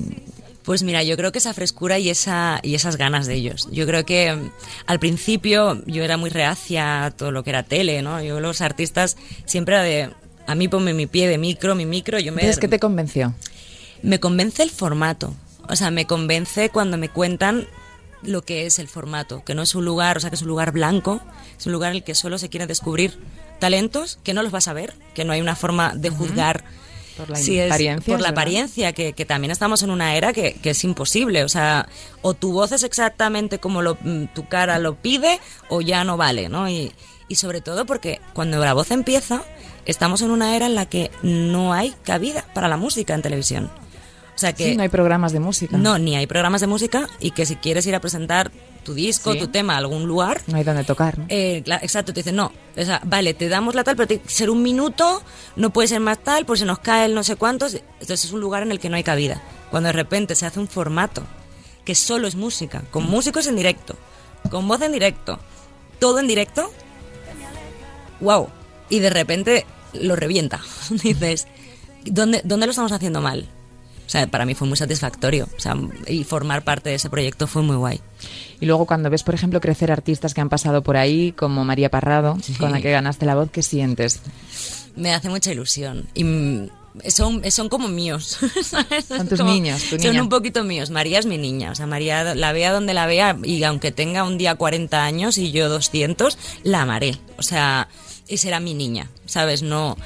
Pues mira, yo creo que esa frescura y, esa, y esas ganas de ellos. Yo creo que mm, al principio yo era muy reacia a todo lo que era tele, ¿no? Yo los artistas siempre era de, a mí ponme mi pie de micro, mi micro, yo me... ¿qué te convenció? Me convence el formato. O sea, me convence cuando me cuentan lo que es el formato, que no es un lugar, o sea, que es un lugar blanco, es un lugar en el que solo se quiere descubrir talentos que no los vas a ver, que no hay una forma de juzgar Por la si es- apariencia, por la ¿verdad? apariencia, que, que también estamos en una era que, que es imposible, o sea, o tu voz es exactamente como lo, mm, tu cara lo pide o ya no vale, ¿no? Y, y sobre todo porque cuando la voz empieza, estamos en una era en la que no hay cabida para la música en televisión. O sea que Sí, no hay programas de música. no, ni hay programas de música y que si quieres ir a presentar tu disco, Sí. tu tema a algún lugar, No hay donde tocar, ¿no? eh, exacto, te dicen, no, o sea, vale, te damos la tal, pero tiene que ser un minuto, no puede ser más tal, pues se nos cae el no sé cuántos. Entonces es un lugar en el que no hay cabida. Cuando de repente se hace un formato que solo es música, con músicos en directo, con voz en directo, todo en directo, wow. Y de repente lo revienta. Dices, ¿dónde, ¿dónde lo estamos haciendo mal? O sea, para mí fue muy satisfactorio. O sea, y formar parte de ese proyecto fue muy guay. Y luego cuando ves, por ejemplo, crecer artistas que han pasado por ahí, como María Parrado, Sí. con la que ganaste la voz, ¿qué sientes? Me hace mucha ilusión. Y mm, son, son como míos. ¿sabes? Son tus Como- niños, tu Son un poquito míos. María es mi niña. O sea, María la vea donde la vea y aunque tenga un día 40 años y yo 200, la amaré. O sea, y será mi niña, ¿sabes? No...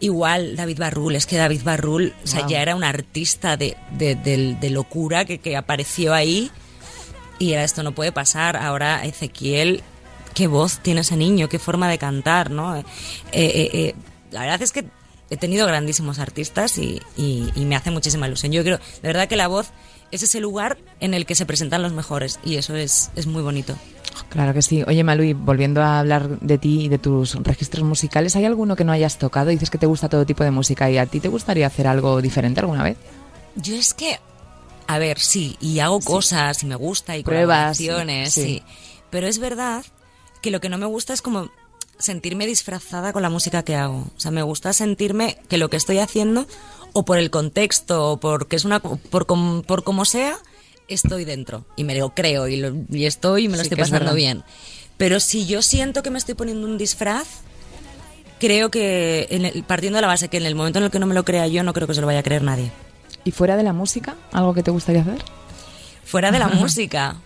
Igual David Barrul, es que David Barrul o sea, ya era un artista de, de, de- de locura que, que apareció ahí y era esto no puede pasar. Ahora Ezequiel, qué voz tiene ese niño, qué forma de cantar, ¿no? Eh, eh, eh, la verdad es que he tenido grandísimos artistas y, y- y me hace muchísima ilusión. Yo creo, de verdad que la voz es ese lugar en el que se presentan los mejores y eso es, es muy bonito. Claro que sí. Oye, Malui, volviendo a hablar de ti y de tus registros musicales, ¿hay alguno que no hayas tocado? Dices que te gusta todo tipo de música y a ti te gustaría hacer algo diferente alguna vez. Yo es que, a ver, sí, y hago cosas y me gusta y Pruebas, colaboraciones, sí. sí. Pero es verdad que lo que no me gusta es como sentirme disfrazada con la música que hago. O sea, me gusta sentirme que lo que estoy haciendo, o por el contexto, o porque es una, por, com- por como sea, estoy dentro. Y me lo creo, y, lo- y estoy y me lo Sí, estoy es pasando bien. Pero si yo siento que me estoy poniendo un disfraz, creo que, en el- partiendo de la base que en el momento en el que no me lo crea yo, no creo que se lo vaya a creer nadie. ¿Y fuera de la música? ¿Algo que te gustaría hacer? Fuera de la música.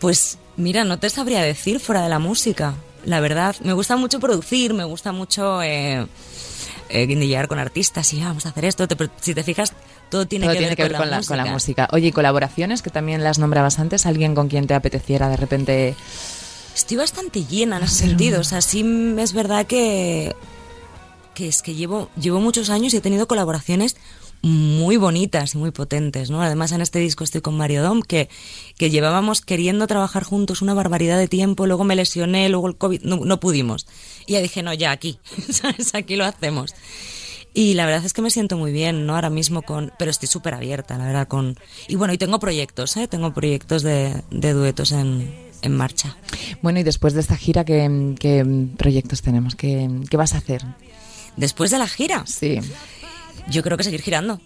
Pues mira, no te sabría decir fuera de la música. La verdad, me gusta mucho producir, me gusta mucho eh, eh, guindillear con artistas y ah, vamos a hacer esto. Te- si te fijas, todo tiene, Todo que, tiene ver que ver con, la, con la música. Oye, ¿y colaboraciones que también las nombrabas antes? ¿Alguien con quien te apeteciera de repente? Estoy bastante llena en ese sentido. O sea, sí mm, es verdad que, que es que llevo, llevo muchos años y he tenido colaboraciones muy bonitas y muy potentes, ¿no? Además en este disco estoy con Mario Dom, que, que llevábamos queriendo trabajar juntos una barbaridad de tiempo, luego me lesioné, luego el COVID, no, no pudimos. Y ya dije, no, ya aquí, ¿sabes? Aquí lo hacemos. Y la verdad es que me siento muy bien, ¿no? Ahora mismo con... Pero estoy súper abierta, la verdad, con... Y bueno, y tengo proyectos, ¿eh? Tengo proyectos de, de duetos en, en marcha. Bueno, y después de esta gira, ¿qué, qué proyectos tenemos? ¿Qué, qué vas a hacer? Después de la gira, Sí, yo creo que seguir girando.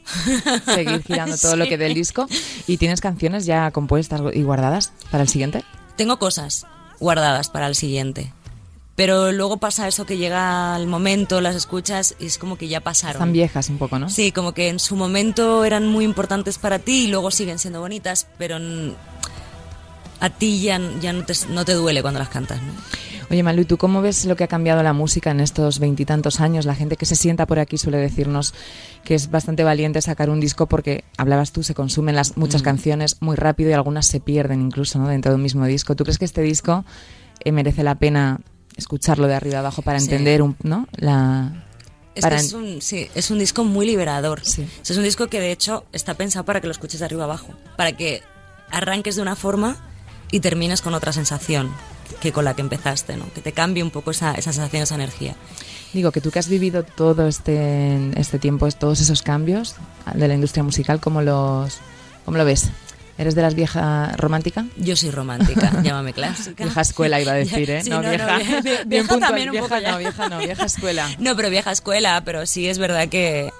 seguir girando todo lo que del disco. ¿Y tienes canciones ya compuestas y guardadas para el siguiente? Tengo cosas guardadas para el siguiente. Pero luego pasa eso que llega el momento, las escuchas y es como que ya pasaron. Están viejas un poco, ¿no? Sí, como que en su momento eran muy importantes para ti y luego siguen siendo bonitas, pero a ti ya, ya no, te, no te duele cuando las cantas. ¿no? Oye, Malu, ¿tú cómo ves lo que ha cambiado la música en estos veintitantos años? La gente que se sienta por aquí suele decirnos que es bastante valiente sacar un disco porque, hablabas tú, se consumen las muchas canciones muy rápido y algunas se pierden incluso ¿no? dentro de un mismo disco. ¿Tú crees que este disco eh, merece la pena escucharlo de arriba abajo para entender un, ¿no? la es, es, un, sí, es un disco muy liberador. Es un disco que de hecho está pensado para que lo escuches de arriba abajo, para que arranques de una forma y termines con otra sensación que con la que empezaste, ¿no? que te cambie un poco esa, esa sensación, esa energía. Digo, que tú que has vivido todo este, este tiempo, todos esos cambios de la industria musical, ¿cómo, los, cómo lo ves? ¿Eres de las viejas romántica? Yo soy romántica, llámame clásica. Vieja escuela iba a decir, ¿eh? no, vieja. vieja también un vieja, poco no, vieja no, vieja escuela. No, pero vieja escuela, pero sí es verdad que...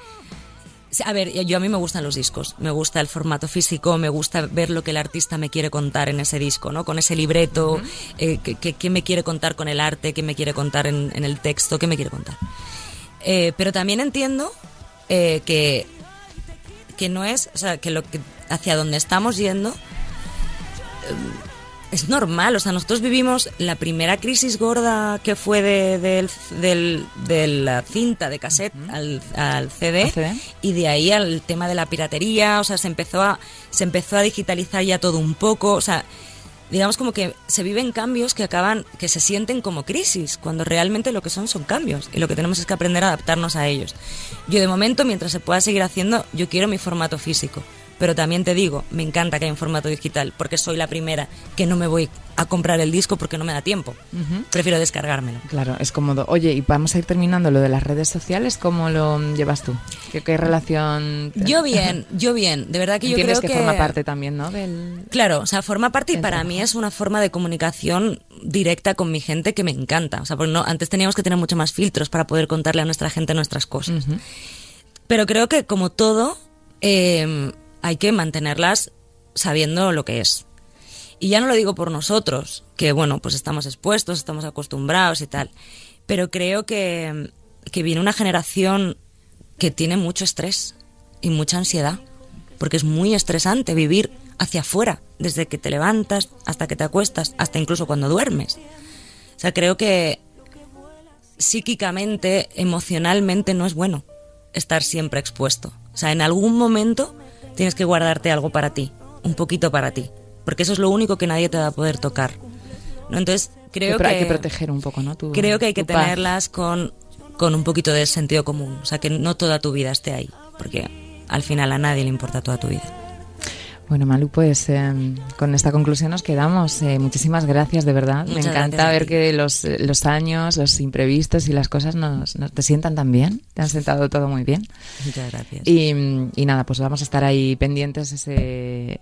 A ver, yo a mí me gustan los discos, me gusta el formato físico, me gusta ver lo que el artista me quiere contar en ese disco, ¿no? Con ese libreto, eh, qué me quiere contar con el arte, qué me quiere contar en, el texto, qué me quiere contar. Eh, pero también entiendo eh, que, que no es, o sea, que lo que hacia donde estamos yendo es normal, o sea, nosotros vivimos la primera crisis gorda que fue de, de, la cinta de cassette al, CD, y de ahí al tema de la piratería, o sea, se empezó a, se empezó a digitalizar ya todo un poco, o sea, digamos como que se viven cambios que acaban, que se sienten como crisis, cuando realmente lo que son son cambios y lo que tenemos es que aprender a adaptarnos a ellos. Yo de momento, mientras se pueda seguir haciendo, yo quiero mi formato físico. Pero también te digo, me encanta que haya un formato digital, porque soy la primera que no me voy a comprar el disco porque no me da tiempo. Prefiero descargármelo. Claro, es cómodo. Oye, y vamos a ir terminando lo de las redes sociales, ¿cómo lo llevas tú? ¿Qué, relación? Yo bien, yo bien. De verdad que yo creo que, que forma parte también, ¿no? Del... Claro, o sea, forma parte y para mí es una forma de comunicación directa con mi gente que me encanta. O sea, porque no, antes teníamos que tener mucho más filtros para poder contarle a nuestra gente nuestras cosas. Pero creo que como todo, eh, hay que mantenerlas sabiendo lo que es. Y ya no lo digo por nosotros, que bueno, pues estamos expuestos, estamos acostumbrados y tal, pero creo que, que viene una generación que tiene mucho estrés y mucha ansiedad, porque es muy estresante vivir hacia afuera, desde que te levantas hasta que te acuestas, hasta incluso cuando duermes. O sea, creo que psíquicamente, emocionalmente no es bueno estar siempre expuesto. O sea, en algún momento tienes que guardarte algo para ti, un poquito para ti, porque eso es lo único que nadie te va a poder tocar. ¿no? Entonces, creo que, hay que proteger un poco, ¿no? creo que hay que tenerlas con, con un poquito de sentido común, o sea, que no toda tu vida esté ahí, porque al final a nadie le importa toda tu vida. Bueno, Malu, pues em, con esta conclusión nos quedamos. Eh, muchísimas gracias, de verdad. Me encanta ver que los, los, años, los imprevistos y las cosas nos, te sientan tan bien. Te han sentado todo muy bien. Muchas gracias. Y, y nada, pues vamos a estar ahí pendientes ese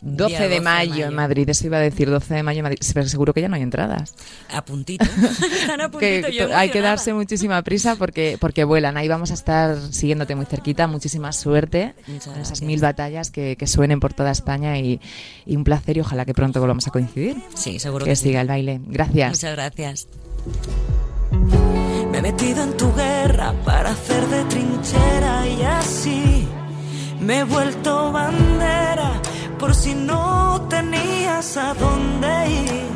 12, de, mayo en Madrid, eso iba a decir 12 de mayo en Madrid, pero seguro que ya no hay entradas. A puntito. hay que darse muchísima prisa porque, porque vuelan. Ahí vamos a estar siguiéndote muy cerquita. Muchísima suerte en esas mil batallas que, suenen por toda España y, un placer y ojalá que pronto volvamos a coincidir. Sí, seguro que, siga el baile. Gracias. Muchas gracias. Me he metido en tu guerra para hacer de trinchera y así me he vuelto bandera por si no tenías a dónde ir.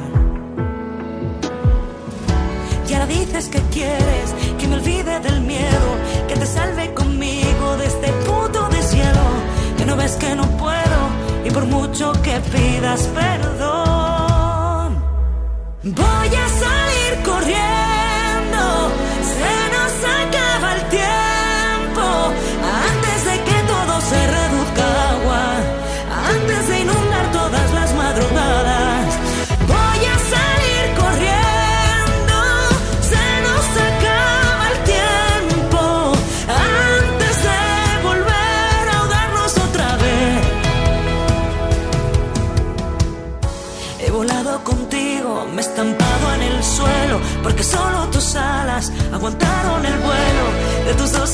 Y ahora dices que quieres que me olvide del miedo, que te salve conmigo de este puto deshielo, que no ves que no puedo y por mucho que pidas perdón, voy a salir corriendo,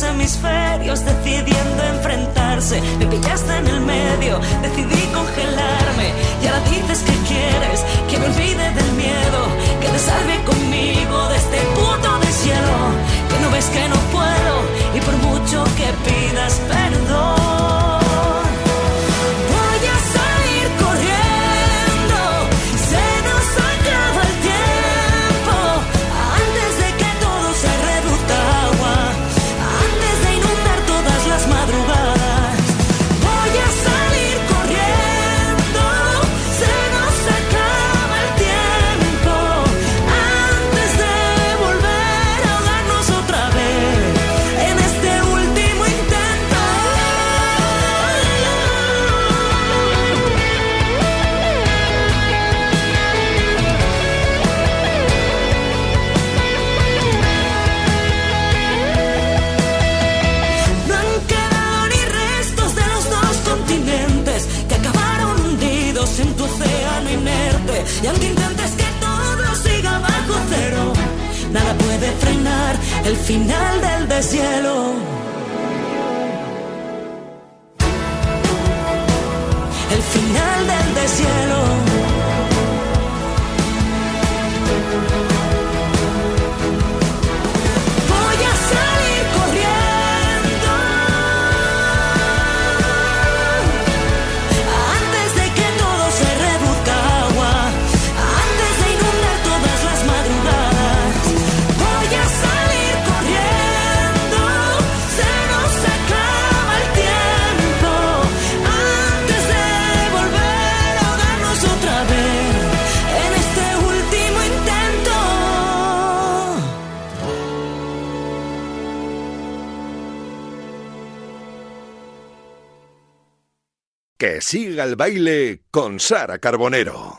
hemisferios decidiendo enfrentarse. Me pillaste en el medio, decidí congelarme y ahora dices que quieres que me olvide del miedo, que te salve conmigo de este puto deshielo, que no ves que no puedo y por mucho que pidas siga el baile con Sara Carbonero.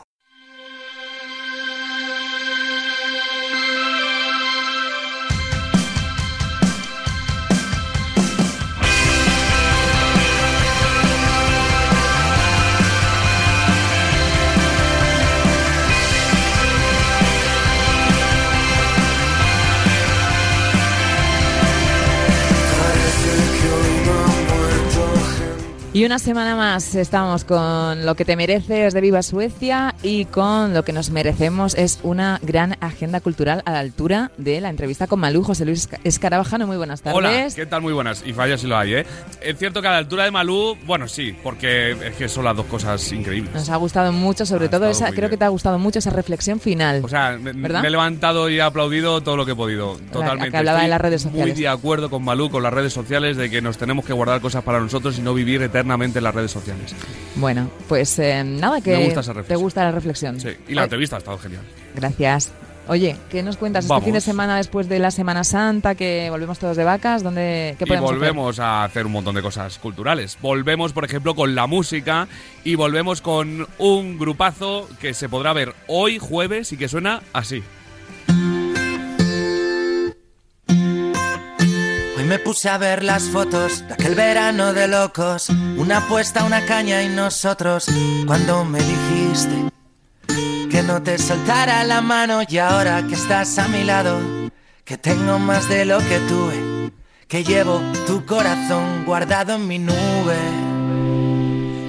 Y una semana más estamos con Lo que te mereces de Viva Suecia y con Lo que nos merecemos es una gran agenda cultural a la altura de la entrevista con Malú. José Luis Escarabajano, muy buenas tardes. Hola, ¿qué tal? Muy buenas. Y falla si lo hay, ¿eh? Es cierto que a la altura de Malú, bueno, sí, porque es que son las dos cosas increíbles. Nos ha gustado mucho, sobre todo esa, creo que te ha gustado mucho esa reflexión final. O sea, me, he levantado y he aplaudido todo lo que he podido. Totalmente. que hablaba de las redes sociales. Muy de acuerdo con Malú, con las redes sociales, de que nos tenemos que guardar cosas para nosotros y no vivir eternamente en las redes sociales. Bueno, pues eh, nada, que te gusta la reflexión. Sí, y la entrevista ha estado genial. Gracias. Oye, ¿qué nos cuentas este fin de semana después de la Semana Santa, que volvemos todos de vacas? ¿Dónde, qué y volvemos a hacer un montón de cosas culturales. Volvemos, por ejemplo, con la música y volvemos con un grupazo que se podrá ver hoy jueves y que suena así. Me puse a ver las fotos de aquel verano de locos. Una apuesta, una caña y nosotros. Cuando me dijiste que no te soltara la mano y ahora que estás a mi lado, que tengo más de lo que tuve, que llevo tu corazón guardado en mi nube,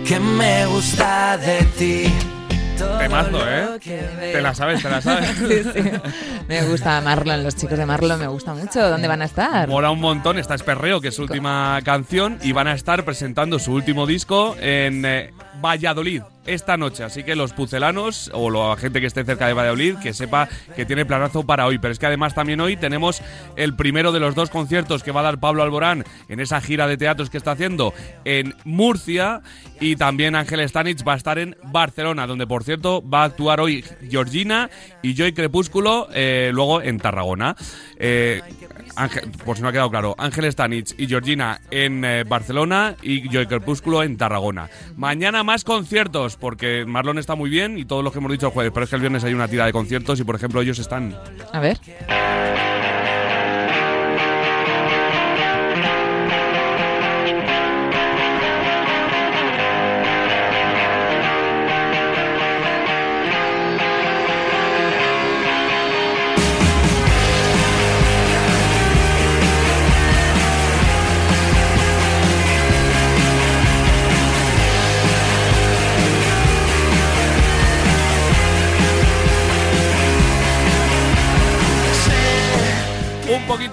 que me gusta de ti Temazo, ¿eh? Te la sabes, te la sabes. Me gusta Marlon, los chicos de Marlon me gusta mucho. ¿Dónde van a estar? Mola un montón, está Esperreo, que es su última canción, y van a estar presentando su último disco en eh, Valladolid esta noche. Así que los pucelanos o la gente que esté cerca de Valladolid, que sepa que tiene planazo para hoy. Pero es que además también hoy tenemos el primero de los dos conciertos que va a dar Pablo Alborán en esa gira de teatros que está haciendo en Murcia. Y también Ángel Stanich va a estar en Barcelona, donde por cierto va a actuar hoy Georgina y Joy Crepúsculo, eh, luego en Tarragona. Eh, por si no ha quedado claro, Ángel Stanich y Georgina en eh, Barcelona y Joy Crepúsculo en Tarragona. Mañana más conciertos, porque Marlon está muy bien y todos los que hemos dicho el jueves, pero es que el viernes hay una tira de conciertos y por ejemplo ellos están... A ver.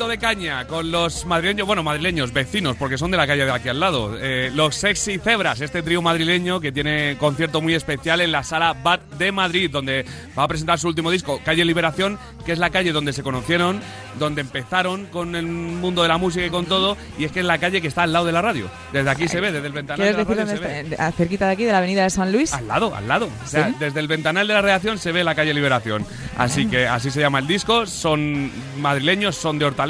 De caña con los madrileños, bueno, madrileños, vecinos, porque son de la calle de aquí al lado. Eh, los Sexy Cebras, este trío madrileño que tiene concierto muy especial en la sala Bat de Madrid, donde va a presentar su último disco, Calle Liberación, que es la calle donde se conocieron, donde empezaron con el mundo de la música y con todo, y es que es la calle que está al lado de la radio. Desde aquí se ve, desde el ventanal de la radio se ve. Cerquita de aquí, de la avenida de San Luis. Al lado, al lado. O sea, desde el ventanal de la redacción se ve la calle Liberación. Así que así se llama el disco. Son madrileños, son de Hortaleza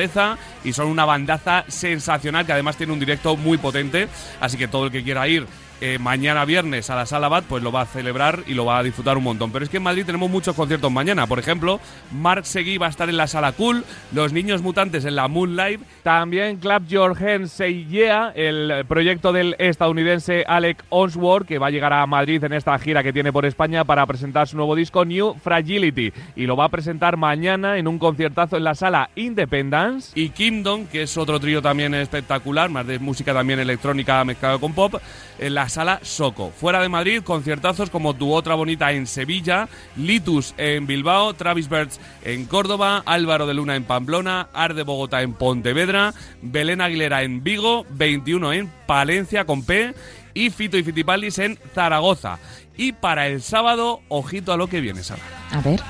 y son una bandaza sensacional que además tiene un directo muy potente. Así que todo el que quiera ir eh, mañana viernes a la Sala Bat, pues lo va a celebrar y lo va a disfrutar un montón. Pero es que en Madrid tenemos muchos conciertos mañana. Por ejemplo, Mark Seguí va a estar en la Sala Cool, Los Niños Mutantes en la Moon Live, también Clap Your Hands Say Yeah, el proyecto del estadounidense Alec Onsworth, que va a llegar a Madrid en esta gira que tiene por España para presentar su nuevo disco New Fragility. Y lo va a presentar mañana en un conciertazo en la Sala Independence. Y Kingdom, que es otro trío también espectacular, más de música también electrónica mezclada con pop, en la Sala Soco. Fuera de Madrid, conciertazos como Tu Otra Bonita en Sevilla, Litus en Bilbao, Travis Birds en Córdoba, Álvaro de Luna en Pamplona, Ar de Bogotá en Pontevedra, Belén Aguilera en Vigo, 21 en Palencia con P y Fito y Fitipaldis en Zaragoza. Y para el sábado, ojito a lo que viene, Sara. A ver.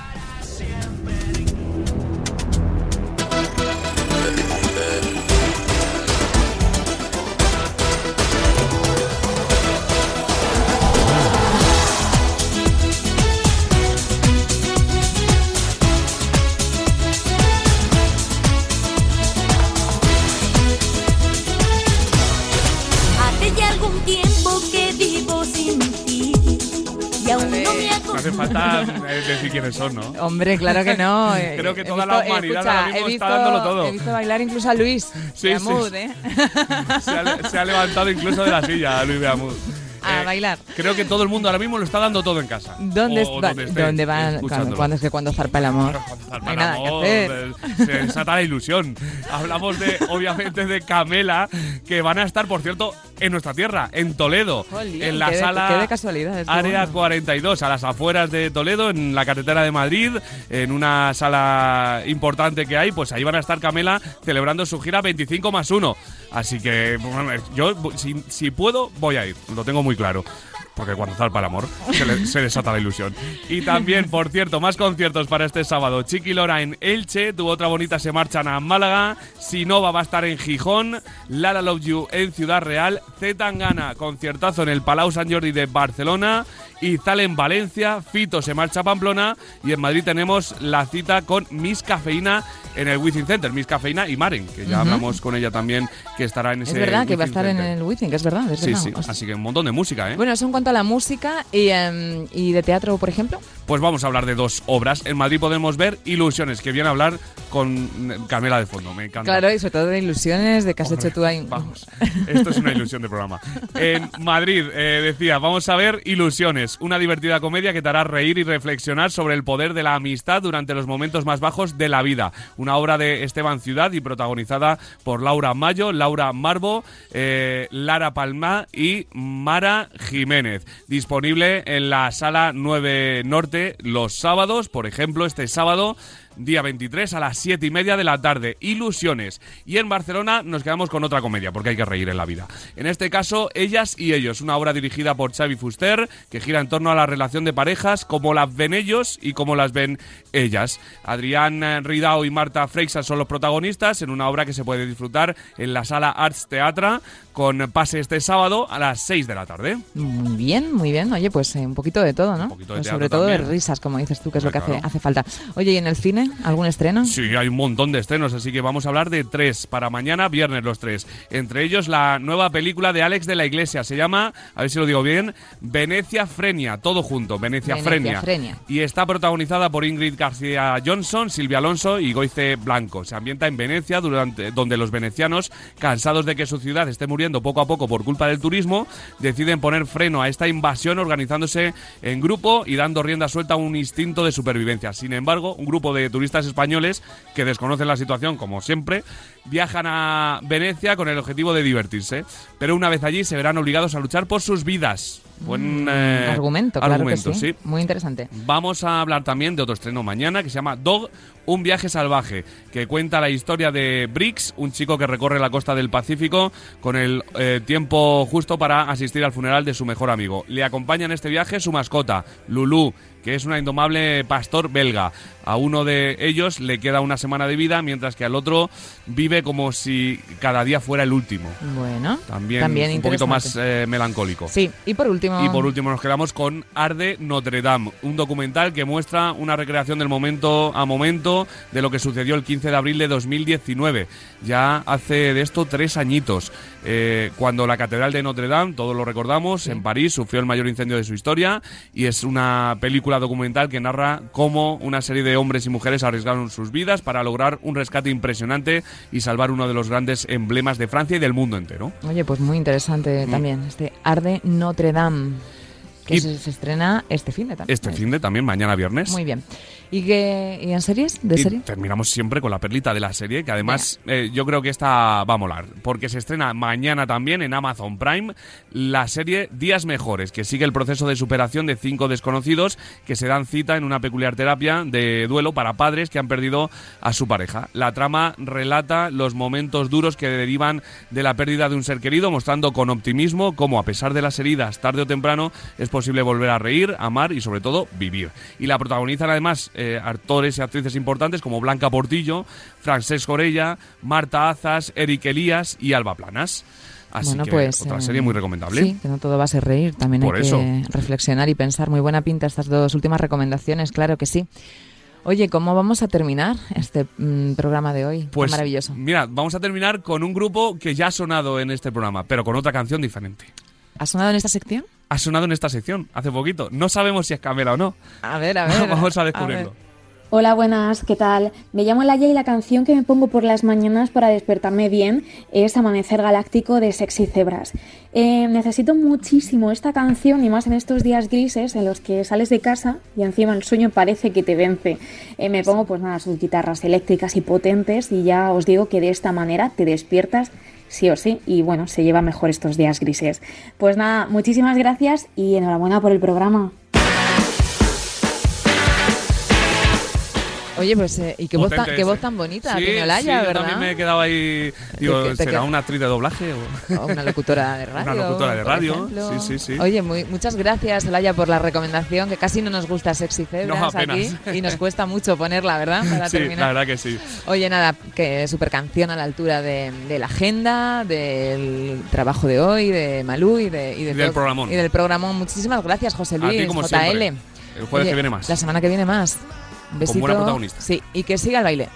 Hace falta eh, decir quiénes son, ¿no? Hombre, claro que no. Creo que toda la visto- humanidad escucha, ahora mismo he está visto- dándolo todo. He visto bailar incluso a Luis. Sí, de sí, Amud, sí. ¿eh? Se ha, se ha levantado incluso de la silla Luis Beamud. A bailar. Creo que todo el mundo ahora mismo lo está dando todo en casa. ¿Dónde, O va- donde ¿dónde van? escuchándolo. Cuando, es que cuando zarpa el amor? Zarpa el amor, eh, Se desata la ilusión. Hablamos de, obviamente, de Camela, que van a estar, por cierto, en nuestra tierra, en Toledo, Jolín, en la qué de- sala qué de casualidades, qué Área bueno. 42, a las afueras de Toledo, en la carretera de Madrid, en una sala importante que hay, pues ahí van a estar Camela celebrando su gira 25 más 1. Así que bueno, yo, si, si puedo, voy a ir, lo tengo muy claro. Porque cuando zarpa el amor, se, le- se desata la ilusión. Y también, por cierto, más conciertos para este sábado. Chiqui Lora en Elche, tu otra bonita se marchan a Málaga, Sinova va a estar en Gijón, Lara Love You en Ciudad Real, Z Tangana, conciertazo en el Palau San Jordi de Barcelona, Izal en Valencia, Fito se marcha a Pamplona y en Madrid tenemos la cita con Miss Cafeína en el Wizzing Center, Miss Cafeína y Maren, que ya hablamos con ella también, que estará en ese Es verdad que va a estar en el Wizzing, que es verdad. Es Sí, verdad. sí, así que un montón de música, ¿eh? Bueno, eso en cuanto a la música y, em, y de teatro, por ejemplo. Pues vamos a hablar de dos obras. En Madrid podemos ver Ilusiones, que viene a hablar con Camela de fondo. Me encanta. Claro, y sobre todo de ilusiones, de que has Hombre, hecho tú ahí. Vamos, esto es una ilusión de programa. En Madrid, eh, decía, vamos a ver Ilusiones, una divertida comedia que te hará reír y reflexionar sobre el poder de la amistad durante los momentos más bajos de la vida. Una obra de Esteban Ciudad y protagonizada por Laura Mayo, Laura Marbo, eh, Lara Palma y Mara Jiménez. Disponible en la sala 9 Norte los sábados, por ejemplo, este sábado día 23 a las 7 y media de la tarde. Ilusiones. Y en Barcelona nos quedamos con otra comedia, porque hay que reír en la vida. En este caso, Ellas y Ellos, una obra dirigida por Xavi Fuster, que gira en torno a la relación de parejas, como las ven ellos y como las ven ellas. Adrián Ridao y Marta Freixas son los protagonistas en una obra que se puede disfrutar en la sala Arts Teatra, con pase este sábado a las 6 de la tarde. Muy bien, muy bien. Oye, pues eh, un poquito de todo, ¿no? poquito de Pues sobre todo de risas, como dices tú, que es lo que hace falta. Oye, ¿y en el cine? ¿Algún estreno? Sí, hay un montón de estrenos, así que vamos a hablar de tres para mañana, viernes los tres. Entre ellos la nueva película de Alex de la Iglesia, se llama, a ver si lo digo bien, Venecia Frenia, todo junto, Venecia, Venecia Frenia. Frenia. Y está protagonizada por Ingrid García Johnson, Silvia Alonso y Goice Blanco. Se ambienta en Venecia, durante, donde los venecianos, cansados de que su ciudad esté muriendo poco a poco por culpa del turismo, deciden poner freno a esta invasión organizándose en grupo y dando rienda suelta a un instinto de supervivencia. Sin embargo, un grupo de turistas españoles que desconocen la situación, como siempre, viajan a Venecia con el objetivo de divertirse. Pero una vez allí se verán obligados a luchar por sus vidas. Buen eh, Mm, argumento, claro argumento, que sí. Muy interesante. Vamos a hablar también de otro estreno mañana que se llama Dog, un viaje salvaje, que cuenta la historia de Briggs, un chico que recorre la costa del Pacífico con el eh, tiempo justo para asistir al funeral de su mejor amigo. Le acompaña en este viaje su mascota, Lulu, que es una indomable pastor belga. A uno de ellos le queda una semana de vida, mientras que al otro vive como si cada día fuera el último. Bueno, También, también un poquito más eh, melancólico. Sí, y por último. Y por último nos quedamos con Arde Notre Dame, un documental que muestra una recreación del momento a momento de lo que sucedió el 15 de abril de 2019. Ya hace de esto tres añitos, eh, cuando la Catedral de Notre Dame, todos lo recordamos, en París sufrió el mayor incendio de su historia y es una película documental que narra cómo una serie de hombres y mujeres arriesgaron sus vidas para lograr un rescate impresionante y salvar uno de los grandes emblemas de Francia y del mundo entero. Oye, pues muy interesante también. Este Arde Notre Dame. Que. Y- se, se estrena este fin de también. Este fin de también, mañana viernes. Muy bien. ¿Y, qué, y en series? ¿De Y serie? terminamos siempre con la perlita de la serie, que además eh, yo creo que esta va a molar, porque se estrena mañana también en Amazon Prime la serie Días Mejores, que sigue el proceso de superación de cinco desconocidos que se dan cita en una peculiar terapia de duelo para padres que han perdido a su pareja. La trama relata los momentos duros que derivan de la pérdida de un ser querido, mostrando con optimismo cómo a pesar de las heridas, tarde o temprano es posible volver a reír, amar y sobre todo vivir. Y la protagonizan además eh, actores y actrices importantes como Blanca Portillo, Francesc Orella, Marta Azas, Eric Elías y Alba Planas. Así bueno, que pues. otra eh, serie muy recomendable. Sí, que no todo va a ser reír. También Por hay eso. que reflexionar y pensar. Muy buena pinta estas dos últimas recomendaciones, claro que sí. Oye, ¿cómo vamos a terminar este mm, programa de hoy? Pues maravilloso. mira, vamos a terminar con un grupo que ya ha sonado en este programa, pero con otra canción diferente. ¿Ha sonado en esta sección? Ha sonado en esta sección hace poquito. No sabemos si es Camela o no. A ver, a ver. Vamos a descubrirlo. Hola, buenas, ¿qué tal? Me llamo Laia y la canción que me pongo por las mañanas para despertarme bien es Amanecer Galáctico de Sexy Cebras. Eh, necesito muchísimo esta canción y más en estos días grises en los que sales de casa y encima el sueño parece que te vence. Eh, me pongo pues nada, sus guitarras eléctricas y potentes y ya os digo que de esta manera te despiertas sí o sí y bueno, se lleva mejor estos días grises. Pues nada, muchísimas gracias y enhorabuena por el programa. Oye, pues, eh, y qué voz, tan, qué voz tan bonita Sí, tiene Olaya, sí, yo ¿verdad? también me he quedado ahí. Digo, Te- te ¿será queda- una actriz de doblaje? O... O una locutora de radio. Una locutora de radio, sí, sí, sí. Oye, muy, muchas gracias, Olaya, por la recomendación, que casi no nos gusta Sexy Cebras No, aquí y nos cuesta mucho ponerla, ¿verdad? Para sí, terminar. la verdad que sí. Oye, nada, que super canción a la altura de, de la agenda, del trabajo de hoy, de Malú y, de, y, de Y del programón. Y del programón. Muchísimas gracias, José A Luis, ti, como JL. siempre. El jueves Oye, que viene más. La semana que viene más. Besito. buena protagonista. Sí, y que siga el baile.